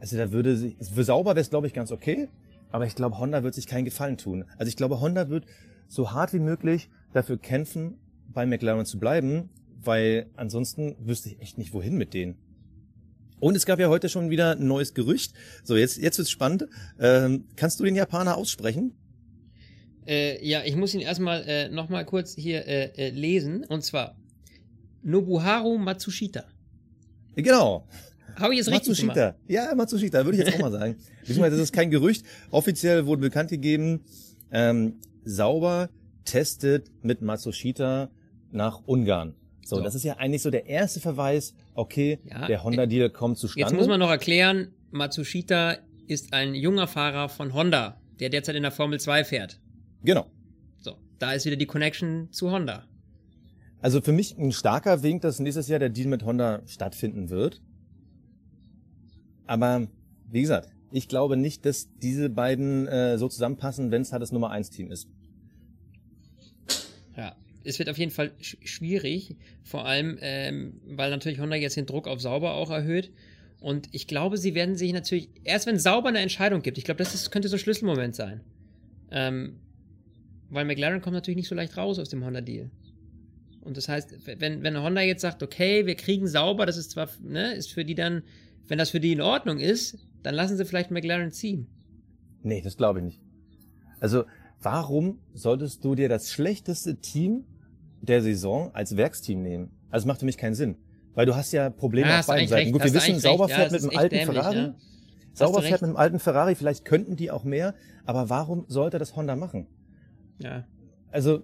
also da würde sich, für sauber wäre es glaube ich ganz okay. Aber ich glaube, Honda wird sich keinen Gefallen tun. Also ich glaube, Honda wird so hart wie möglich dafür kämpfen, bei McLaren zu bleiben, weil ansonsten wüsste ich echt nicht, wohin mit denen. Und es gab ja heute schon wieder ein neues Gerücht. So, jetzt, jetzt wird's spannend. Ähm, kannst du den Japaner aussprechen? Äh, ja, ich muss ihn erstmal äh, nochmal kurz hier äh, äh, lesen. Und zwar Nobuharu Matsushita. Genau. Habe ich jetzt richtig Matsushita. Ja, Matsushita, würde ich jetzt auch mal sagen. Beziehungsweise das ist kein Gerücht. Offiziell wurde bekannt gegeben, ähm, Sauber testet mit Matsushita nach Ungarn. So, So. das ist ja eigentlich so der erste Verweis, okay, Ja, der Honda-Deal kommt zustande. Jetzt muss man noch erklären, Matsushita ist ein junger Fahrer von Honda, der derzeit in der Formel 2 fährt. Genau. So, da ist wieder die Connection zu Honda. Also für mich ein starker Wink, dass nächstes Jahr der Deal mit Honda stattfinden wird. Aber wie gesagt, ich glaube nicht, dass diese beiden äh, so zusammenpassen, wenn es halt das Nummer 1 Team ist. Ja, es wird auf jeden Fall sch schwierig, vor allem, ähm, weil natürlich Honda jetzt den Druck auf Sauber auch erhöht. Und ich glaube, sie werden sich natürlich, erst wenn Sauber eine Entscheidung gibt, ich glaube, das ist, könnte so ein Schlüsselmoment sein. Ähm, weil McLaren kommt natürlich nicht so leicht raus aus dem Honda-Deal. Und das heißt, wenn, wenn Honda jetzt sagt, okay, wir kriegen Sauber, das ist zwar, ne, ist für die dann, wenn das für die in Ordnung ist, dann lassen sie vielleicht McLaren ziehen. Nee, das glaube ich nicht. Also warum solltest du dir das schlechteste Team der Saison als Werksteam nehmen? Also es macht für mich keinen Sinn. Weil du hast ja Probleme Ja, auf beiden Seiten. recht, Gut, wir wissen, Sauber. Ja, fährt das mit einem alten dämlich, Ferrari. ja. Sauber fährt mit einem alten Ferrari, vielleicht könnten die auch mehr, aber warum sollte das Honda machen? Ja. Also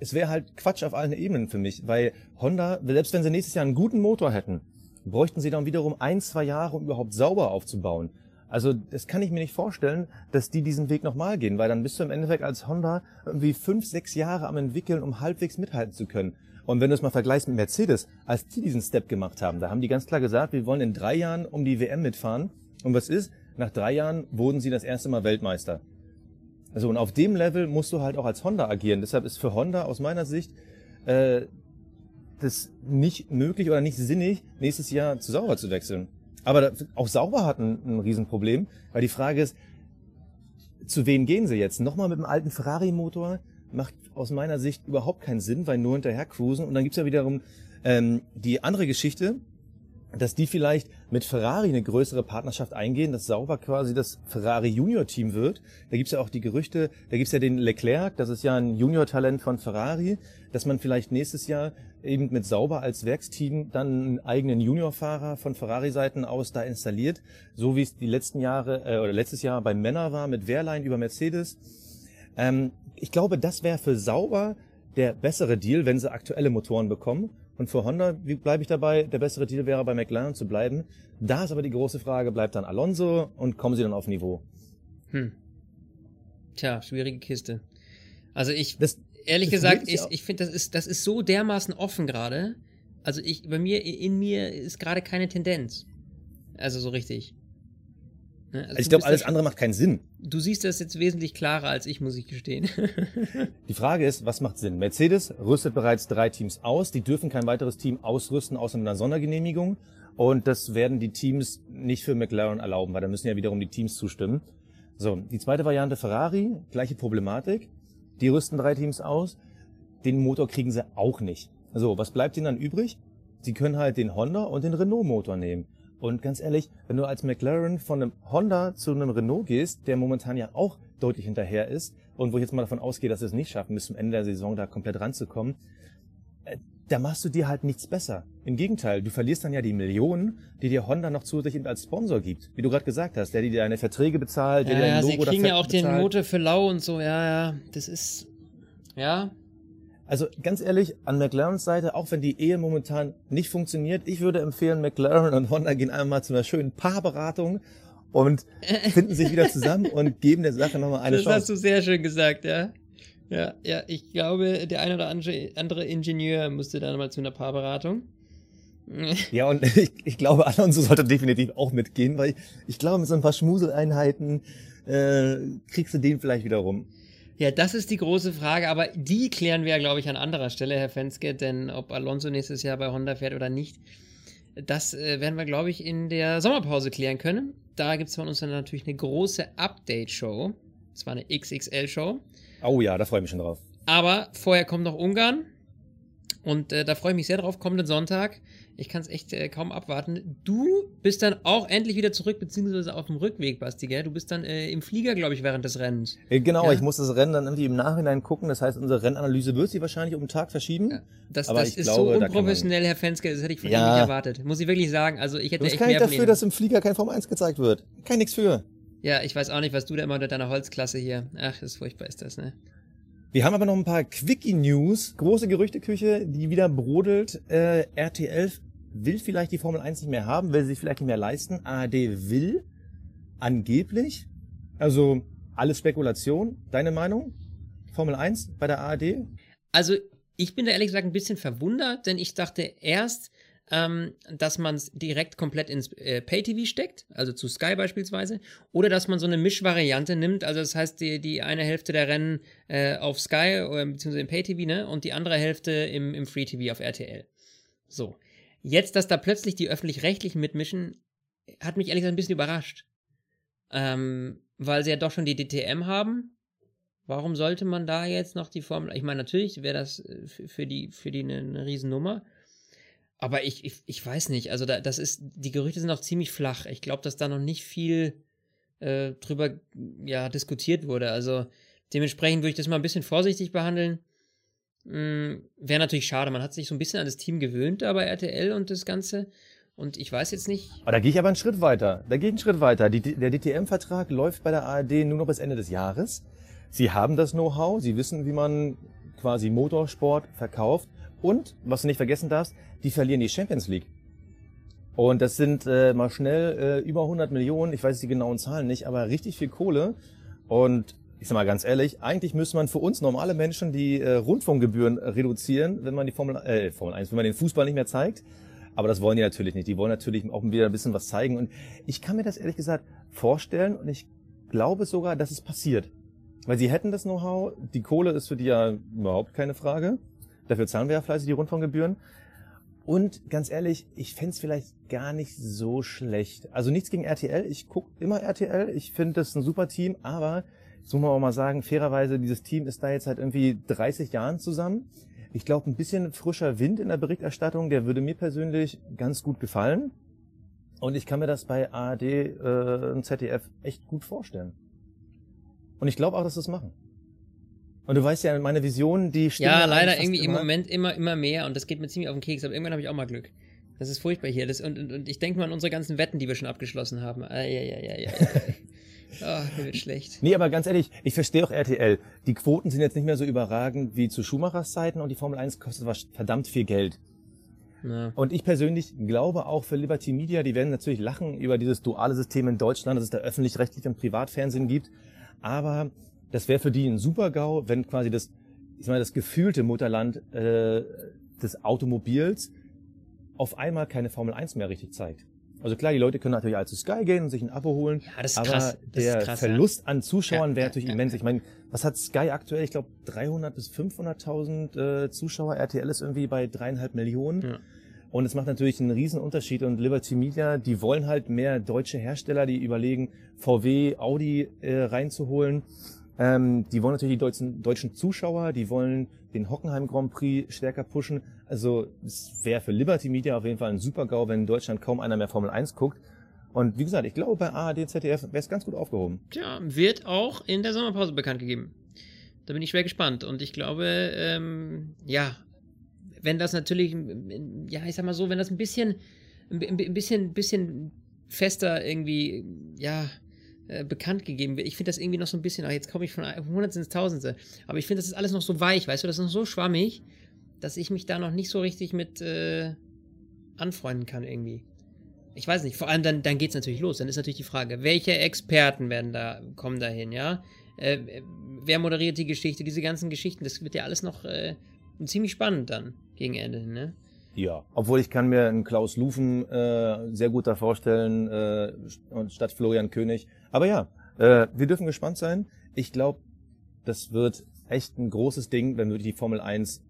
es wäre halt Quatsch auf allen Ebenen für mich, weil Honda, selbst wenn sie nächstes Jahr einen guten Motor hätten, bräuchten sie dann wiederum ein, zwei Jahre, um überhaupt sauber aufzubauen. Also das kann ich mir nicht vorstellen, dass die diesen Weg nochmal gehen, weil dann bist du im Endeffekt als Honda irgendwie fünf, sechs Jahre am entwickeln, um halbwegs mithalten zu können. Und wenn du es mal vergleichst mit Mercedes, als die diesen Step gemacht haben, da haben die ganz klar gesagt, wir wollen in drei Jahren um die WM mitfahren. Und was ist? Nach drei Jahren wurden sie das erste Mal Weltmeister. Also und auf dem Level musst du halt auch als Honda agieren. Deshalb ist für Honda aus meiner Sicht äh, das nicht möglich oder nicht sinnig, nächstes Jahr zu Sauber zu wechseln. Aber auch Sauber hat ein, ein Riesenproblem, weil die Frage ist, zu wen gehen sie jetzt? Nochmal mit dem alten Ferrari-Motor? Macht aus meiner Sicht überhaupt keinen Sinn, weil nur hinterher cruisen. Und dann gibt's ja wiederum ähm, die andere Geschichte, dass die vielleicht mit Ferrari eine größere Partnerschaft eingehen, dass Sauber quasi das Ferrari Junior Team wird. Da gibt's ja auch die Gerüchte, da gibt's ja den Leclerc, das ist ja ein Junior-Talent von Ferrari, dass man vielleicht nächstes Jahr eben mit Sauber als Werksteam dann einen eigenen Juniorfahrer von Ferrari-Seiten aus da installiert, so wie es die letzten Jahre äh, oder letztes Jahr bei Männer war mit Wehrlein über Mercedes. Ähm, ich glaube, das wäre für Sauber der bessere Deal, wenn sie aktuelle Motoren bekommen. Und für Honda, wie bleibe ich dabei? Der bessere Deal wäre bei McLaren zu bleiben. Da ist aber die große Frage, bleibt dann Alonso und kommen sie dann auf Niveau? Hm. Tja, schwierige Kiste. Also ich, Das, ehrlich das gesagt, ich, ich finde, das ist, das ist so dermaßen offen gerade. Also ich, bei mir, in mir ist gerade keine Tendenz. Also so richtig. Ne? Also ich glaube, alles andere macht keinen Sinn. Du siehst das jetzt wesentlich klarer als ich, muss ich gestehen. Die Frage ist, was macht Sinn? Mercedes rüstet bereits drei Teams aus. Die dürfen kein weiteres Team ausrüsten, außer mit einer Sondergenehmigung. Und das werden die Teams nicht für McLaren erlauben, weil da müssen ja wiederum die Teams zustimmen. So, die zweite Variante Ferrari, gleiche Problematik. Die rüsten drei Teams aus. Den Motor kriegen sie auch nicht. So, was bleibt ihnen dann übrig? Sie können halt den Honda und den Renault Motor nehmen. Und ganz ehrlich, wenn du als McLaren von einem Honda zu einem Renault gehst, der momentan ja auch deutlich hinterher ist und wo ich jetzt mal davon ausgehe, dass sie es nicht schaffen, bis zum Ende der Saison da komplett ranzukommen, äh, da machst du dir halt nichts besser. Im Gegenteil, du verlierst dann ja die Millionen, die dir Honda noch zusätzlich als Sponsor gibt. Wie du gerade gesagt hast, der dir deine Verträge bezahlt, der dir ja, dein ja, Logo sie kriegen ja auch den bezahlt. Motor für lau und so, ja, ja. Das ist. Ja. Also ganz ehrlich, an McLarens Seite, auch wenn die Ehe momentan nicht funktioniert, ich würde empfehlen, McLaren und Honda gehen einmal zu einer schönen Paarberatung und finden sich wieder zusammen und geben der Sache nochmal eine das Chance. hast du sehr schön gesagt, ja. Ja, ja, ich glaube, der ein oder andere Ingenieur musste da nochmal zu einer Paarberatung. Ja, und ich, ich glaube, Alonso sollte definitiv auch mitgehen, weil ich, ich glaube, mit so ein paar Schmuseleinheiten äh, kriegst du den vielleicht wieder rum. Ja, das ist die große Frage, aber die klären wir ja, glaube ich, an anderer Stelle, Herr Fenske, denn ob Alonso nächstes Jahr bei Honda fährt oder nicht, das äh, werden wir, glaube ich, in der Sommerpause klären können. Da gibt es von uns dann natürlich eine große Update-Show. Das war eine XXL-Show. Oh ja, da freue ich mich schon drauf. Aber vorher kommt noch Ungarn. Und äh, da freue ich mich sehr drauf, kommenden Sonntag. Ich kann es echt äh, kaum abwarten. Du bist dann auch endlich wieder zurück, beziehungsweise auf dem Rückweg, Basti, gell? Du bist dann äh, im Flieger, glaube ich, während des Rennens. Äh, Genau, Ja. ich muss das Rennen dann irgendwie im Nachhinein gucken. Das heißt, unsere Rennanalyse wird sich wahrscheinlich um den Tag verschieben. Ja, Das, das ich ist glaube, so kann unprofessionell, Herr Fenske, das hätte ich von Ja. Ihnen nicht erwartet. Muss ich wirklich sagen. Also ich hätte Du echt gar mehr nicht von dafür, dass im Flieger kein Form 1 gezeigt wird. Kein nix für. Ja, ich weiß auch nicht, was du da immer mit deiner Holzklasse hier. Ach, das ist furchtbar ist das, ne? Wir haben aber noch ein paar Quickie-News. Große Gerüchteküche, die wieder brodelt. Äh, RTL will vielleicht die Formel 1 nicht mehr haben, will sie sich vielleicht nicht mehr leisten. ARD will angeblich. Also alles Spekulation. Deine Meinung? Formel 1 bei der ARD? Also, ich bin da ehrlich gesagt ein bisschen verwundert, denn ich dachte erst, ähm, dass man es direkt komplett ins äh, Pay-TV steckt, also zu Sky beispielsweise, oder dass man so eine Mischvariante nimmt, also das heißt, die, die eine Hälfte der Rennen äh, auf Sky oder beziehungsweise im Pay-TV, ne, und die andere Hälfte im, im Free-TV auf RTL. So. Jetzt, dass da plötzlich die Öffentlich-Rechtlichen mitmischen, hat mich ehrlich gesagt ein bisschen überrascht. Ähm, weil sie ja doch schon die DTM haben. Warum sollte man da jetzt noch die Formel? Ich meine, natürlich wäre das äh, für für die, für die eine, eine Riesennummer. Aber ich, ich, ich weiß nicht. Also, da, das ist, die Gerüchte sind auch ziemlich flach. Ich glaube, dass da noch nicht viel äh, drüber ja, diskutiert wurde. Also, dementsprechend würde ich das mal ein bisschen vorsichtig behandeln. Mm, wäre natürlich schade. Man hat sich so ein bisschen an das Team gewöhnt da bei RTL und das Ganze. Und ich weiß jetzt nicht. Aber da gehe ich aber einen Schritt weiter. Da gehe ich einen Schritt weiter. Die, der DTM-Vertrag läuft bei der ARD nur noch bis Ende des Jahres. Sie haben das Know-how, sie wissen, wie man quasi Motorsport verkauft. Und, was du nicht vergessen darfst, die verlieren die Champions League. Und das sind äh, mal schnell äh, über 100 Millionen, ich weiß die genauen Zahlen nicht, aber richtig viel Kohle. Und ich sag mal ganz ehrlich, eigentlich müsste man für uns normale Menschen die äh, Rundfunkgebühren reduzieren, wenn man die Formel, äh, Formel 1, wenn man den Fußball nicht mehr zeigt. Aber das wollen die natürlich nicht. Die wollen natürlich auch wieder ein bisschen was zeigen. Und ich kann mir das ehrlich gesagt vorstellen und ich glaube sogar, dass es passiert. Weil sie hätten das Know-how, die Kohle ist für die ja überhaupt keine Frage. Dafür zahlen wir ja fleißig die Rundfunkgebühren. Und ganz ehrlich, ich fänd's vielleicht gar nicht so schlecht. Also nichts gegen RTL. Ich guck immer RTL. Ich finde das ein super Team. Aber, das muss man auch mal sagen, fairerweise, dieses Team ist da jetzt seit irgendwie 30 Jahren zusammen. Ich glaube, ein bisschen frischer Wind in der Berichterstattung, der würde mir persönlich ganz gut gefallen. Und ich kann mir das bei ARD äh, und ZDF echt gut vorstellen. Und ich glaube auch, dass sie es machen. Und du weißt ja, meine Visionen, die stimmen Ja, ja leider irgendwie im immer. Moment immer, immer mehr und das geht mir ziemlich auf den Keks, aber irgendwann habe ich auch mal Glück. Das ist furchtbar hier. Das, und, und, und ich denke mal an unsere ganzen Wetten, die wir schon abgeschlossen haben. Ah, ja, ja, ja, ja. ja. oh, mir wird schlecht. Nee, aber ganz ehrlich, ich verstehe auch RTL. Die Quoten sind jetzt nicht mehr so überragend wie zu Schumachers Zeiten und die Formel 1 kostet was verdammt viel Geld. Na. Und ich persönlich glaube auch für Liberty Media, die werden natürlich lachen über dieses duale System in Deutschland, dass es da öffentlich-rechtlich und Privatfernsehen gibt. Aber das wäre für die ein Super-GAU, wenn quasi das, ich mal, das gefühlte Mutterland äh, des Automobils auf einmal keine Formel 1 mehr richtig zeigt. Also klar, die Leute können natürlich alle zu Sky gehen und sich ein Abo holen. Ja, das ist aber krass. Das ist der krass, ja. Verlust an Zuschauern Ja, wäre ja, natürlich ja, immens. ja. Ich meine, was hat Sky aktuell? Ich glaube 300 bis 500.000 äh, Zuschauer. RTL ist irgendwie bei dreieinhalb Millionen. Ja. Und es macht natürlich einen riesen Unterschied. Und Liberty Media, die wollen halt mehr deutsche Hersteller, die überlegen, VW, Audi äh, reinzuholen. Ähm, die wollen natürlich die deutschen, deutschen Zuschauer, die wollen den Hockenheim Grand Prix stärker pushen. Also es wäre für Liberty Media auf jeden Fall ein super-GAU, wenn in Deutschland kaum einer mehr Formel 1 guckt. Und wie gesagt, ich glaube, bei ARD, ZDF wäre es ganz gut aufgehoben. Tja, wird auch in der Sommerpause bekannt gegeben. Da bin ich schwer gespannt. Und ich glaube, ähm, ja, wenn das natürlich, ja, ich sag mal so, wenn das ein bisschen, ein bi- ein bisschen, bisschen fester irgendwie, ja, äh, bekannt gegeben wird. Ich finde das irgendwie noch so ein bisschen, ach, jetzt komme ich von Hundertsten ins Tausendste, aber ich finde, das ist alles noch so weich, weißt du, das ist noch so schwammig, dass ich mich da noch nicht so richtig mit äh, anfreunden kann irgendwie. Ich weiß nicht, vor allem dann, dann geht es natürlich los. Dann ist natürlich die Frage, welche Experten werden da, kommen dahin, ja? Äh, wer moderiert die Geschichte, diese ganzen Geschichten, das wird ja alles noch äh, ziemlich spannend dann gegen Ende, ne? Ja, obwohl ich kann mir einen Klaus Lufen äh, sehr gut da vorstellen, äh, statt Florian König. Aber ja, äh, wir dürfen gespannt sein. Ich glaube, das wird echt ein großes Ding, wenn wirklich die Formel 1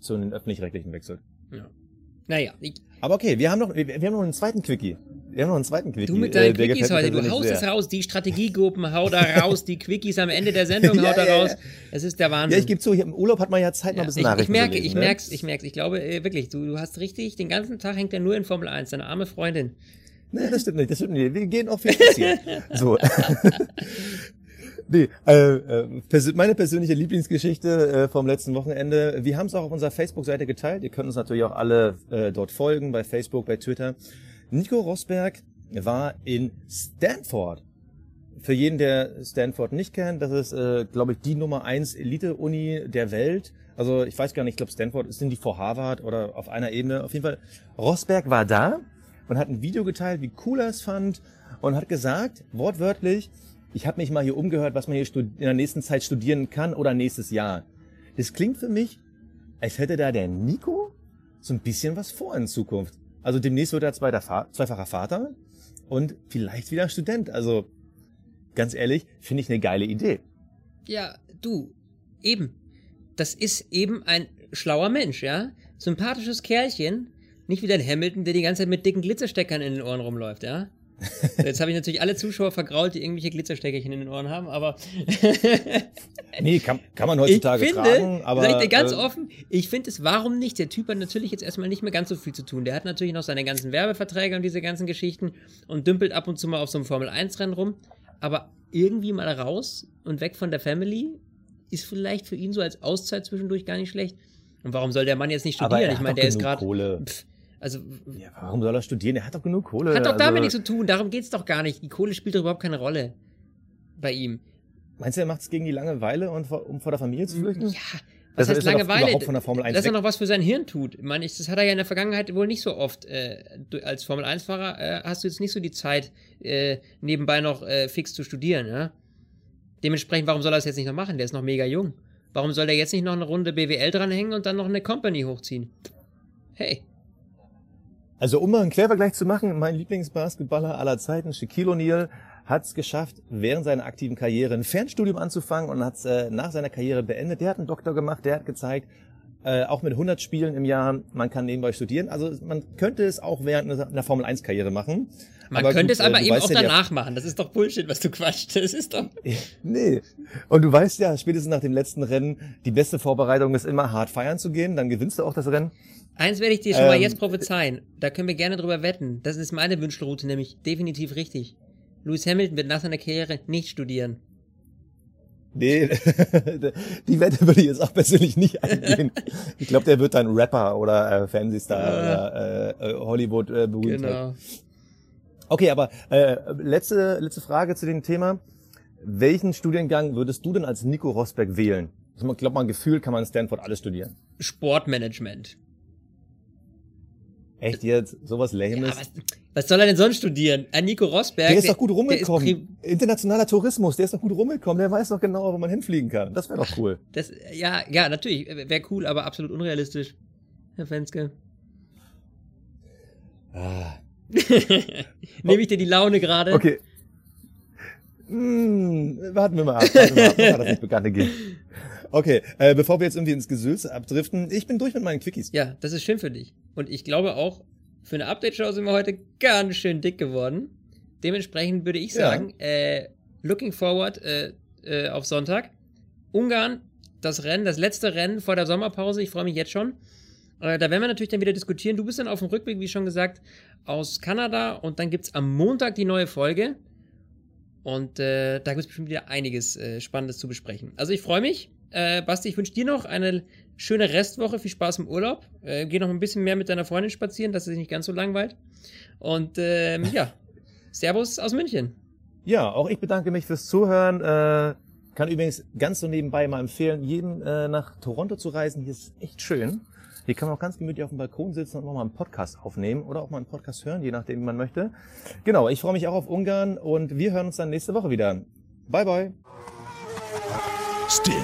zu den öffentlich-rechtlichen wechselt. Ja. Naja. Ich, Aber okay, wir haben noch, wir, wir haben noch einen zweiten Quickie. Wir haben noch einen zweiten Quickie. du mit deinen äh, Quickies heute, du haust es raus, die Strategiegruppen hau da raus, die Quickies am Ende der Sendung Ja, haut da ja, raus. ja. Es ist der. Wahnsinn. Ja, ich gebe zu, im Urlaub hat man ja Zeit, mal ein Ja, bisschen ich, ich Nachrichten merke, zu lesen, ich ne? merk's, ich merk's. Ich glaube äh, wirklich, du, du hast richtig, den ganzen Tag hängt er nur in Formel 1, deine arme Freundin. Nee, das stimmt nicht, das stimmt nicht. Wir gehen auch viel spazieren. so. nee, äh, äh, persö- meine persönliche Lieblingsgeschichte äh, vom letzten Wochenende. Wir haben es auch auf unserer Facebook-Seite geteilt. Ihr könnt uns natürlich auch alle äh, dort folgen, bei Facebook, bei Twitter. Nico Rosberg war in Stanford. Für jeden, der Stanford nicht kennt, das ist, äh, glaube ich, die Nummer eins Elite-Uni der Welt. Also ich weiß gar nicht, ich glaube Stanford sind die vor Harvard oder auf einer Ebene. Auf jeden Fall, Rosberg war da und hat ein Video geteilt, wie cool er es fand und hat gesagt, wortwörtlich, ich habe mich mal hier umgehört, was man hier in der nächsten Zeit studieren kann oder nächstes Jahr. Das klingt für mich, als hätte da der Nico so ein bisschen was vor in Zukunft. Also demnächst wird er zweifacher Vater und vielleicht wieder Student. Also ganz ehrlich, finde ich eine geile Idee. Ja, du, eben. Das ist eben ein schlauer Mensch, ja? Sympathisches Kerlchen. Nicht wie dein Hamilton, der die ganze Zeit mit dicken Glitzersteckern in den Ohren rumläuft, ja? Jetzt habe ich natürlich alle Zuschauer vergrault, die irgendwelche Glitzersteckerchen in den Ohren haben, aber Nee, kann, kann man ich heutzutage finde, tragen, aber sag ich dir ganz äh, offen, ich finde es, warum nicht? Der Typ hat natürlich jetzt erstmal nicht mehr ganz so viel zu tun. Der hat natürlich noch seine ganzen Werbeverträge und diese ganzen Geschichten und dümpelt ab und zu mal auf so einem Formel-1-Rennen rum, aber irgendwie mal raus und weg von der Family ist vielleicht für ihn so als Auszeit zwischendurch gar nicht schlecht. Und warum soll der Mann jetzt nicht studieren? er Ich meine, der ist gerade. Also, Ja, warum soll er studieren? Er hat doch genug Kohle. hat doch damit also, nichts zu tun. Darum geht's doch gar nicht. Die Kohle spielt doch überhaupt keine Rolle bei ihm. Meinst du, er macht es gegen die Langeweile und vor, um vor der Familie zu flüchten? Ja, was Deshalb heißt er Langeweile? von der Formel 1 Dass er weg. noch was für sein Hirn tut. Ich meine, das hat er ja in der Vergangenheit wohl nicht so oft. Äh, als Formel 1-Fahrer äh, hast du jetzt nicht so die Zeit, äh, nebenbei noch äh, fix zu studieren. Ja? Dementsprechend, warum soll er das jetzt nicht noch machen? Der ist noch mega jung. Warum soll der jetzt nicht noch eine Runde BWL dranhängen und dann noch eine Company hochziehen? Hey, Also um mal einen Quervergleich zu machen, mein Lieblingsbasketballer aller Zeiten, Shaquille O'Neal, hat es geschafft, während seiner aktiven Karriere ein Fernstudium anzufangen und hat es äh, nach seiner Karriere beendet. Der hat einen Doktor gemacht, der hat gezeigt, äh, auch mit 100 Spielen im Jahr, man kann nebenbei studieren. Also man könnte es auch während einer- einer Formel-1-Karriere machen. man Aber könnte gut, es aber äh, eben auch ja, danach machen. Das ist doch Bullshit, was du quatscht. Das ist doch. Nee. Und du weißt ja, spätestens nach dem letzten Rennen, die beste Vorbereitung ist immer hart feiern zu gehen, dann gewinnst du auch das Rennen. Eins werde ich dir schon mal Ähm, jetzt prophezeien. Da können wir gerne drüber wetten. Das ist meine Wünschelroute, nämlich definitiv richtig. Lewis Hamilton wird nach seiner Karriere nicht studieren. Nee, die Wette würde ich jetzt auch persönlich nicht eingehen. Ich glaube, der wird dann Rapper oder äh, Fernsehstar oder äh, äh, Hollywood äh, berühmt. Genau. Okay, aber äh, letzte, letzte Frage zu dem Thema. Welchen Studiengang würdest du denn als Nico Rosberg wählen? Ich glaube, mal Gefühl kann man in Stanford alles studieren. Sportmanagement. Echt jetzt? Sowas Ja, Lames? was, was soll er denn sonst studieren? Ein Nico Rosberg. der ist doch gut rumgekommen. Internationaler Tourismus, der ist doch gut rumgekommen. Der weiß doch genau, wo man hinfliegen kann. Das wäre doch cool. Das, ja, ja, natürlich. Wäre cool, aber absolut unrealistisch. Herr Fenske. Ah. Nehme ich dir die Laune gerade? Okay. Hm, warten wir mal ab. Warten wir mal ab. Das nicht bekannte gehen. Okay, äh, bevor wir jetzt irgendwie ins Gesülze abdriften, ich bin durch mit meinen Quickies. Ja, das ist schön für dich. Und ich glaube auch, für eine Update-Show sind wir heute ganz schön dick geworden. Dementsprechend würde ich Ja. sagen, äh, looking forward äh, äh, auf Sonntag. Ungarn, das Rennen, das letzte Rennen vor der Sommerpause. Ich freue mich jetzt schon. Äh, da werden wir natürlich dann wieder diskutieren. Du bist dann auf dem Rückweg, wie schon gesagt, aus Kanada. Und dann gibt's am Montag die neue Folge. Und äh, da gibt's bestimmt wieder einiges äh, Spannendes zu besprechen. Also ich freue mich. Äh, Basti, ich wünsche dir noch eine schöne Restwoche. Viel Spaß im Urlaub. Äh, geh noch ein bisschen mehr mit deiner Freundin spazieren, dass sie sich nicht ganz so langweilt. Und ähm, ja, Servus aus München. Ja, auch ich bedanke mich fürs Zuhören. Äh, kann übrigens ganz so nebenbei mal empfehlen, jedem äh, nach Toronto zu reisen. Hier ist echt schön. Hier kann man auch ganz gemütlich auf dem Balkon sitzen und nochmal einen Podcast aufnehmen oder auch mal einen Podcast hören, je nachdem, wie man möchte. Genau, ich freue mich auch auf Ungarn und wir hören uns dann nächste Woche wieder. Bye, bye. Stint,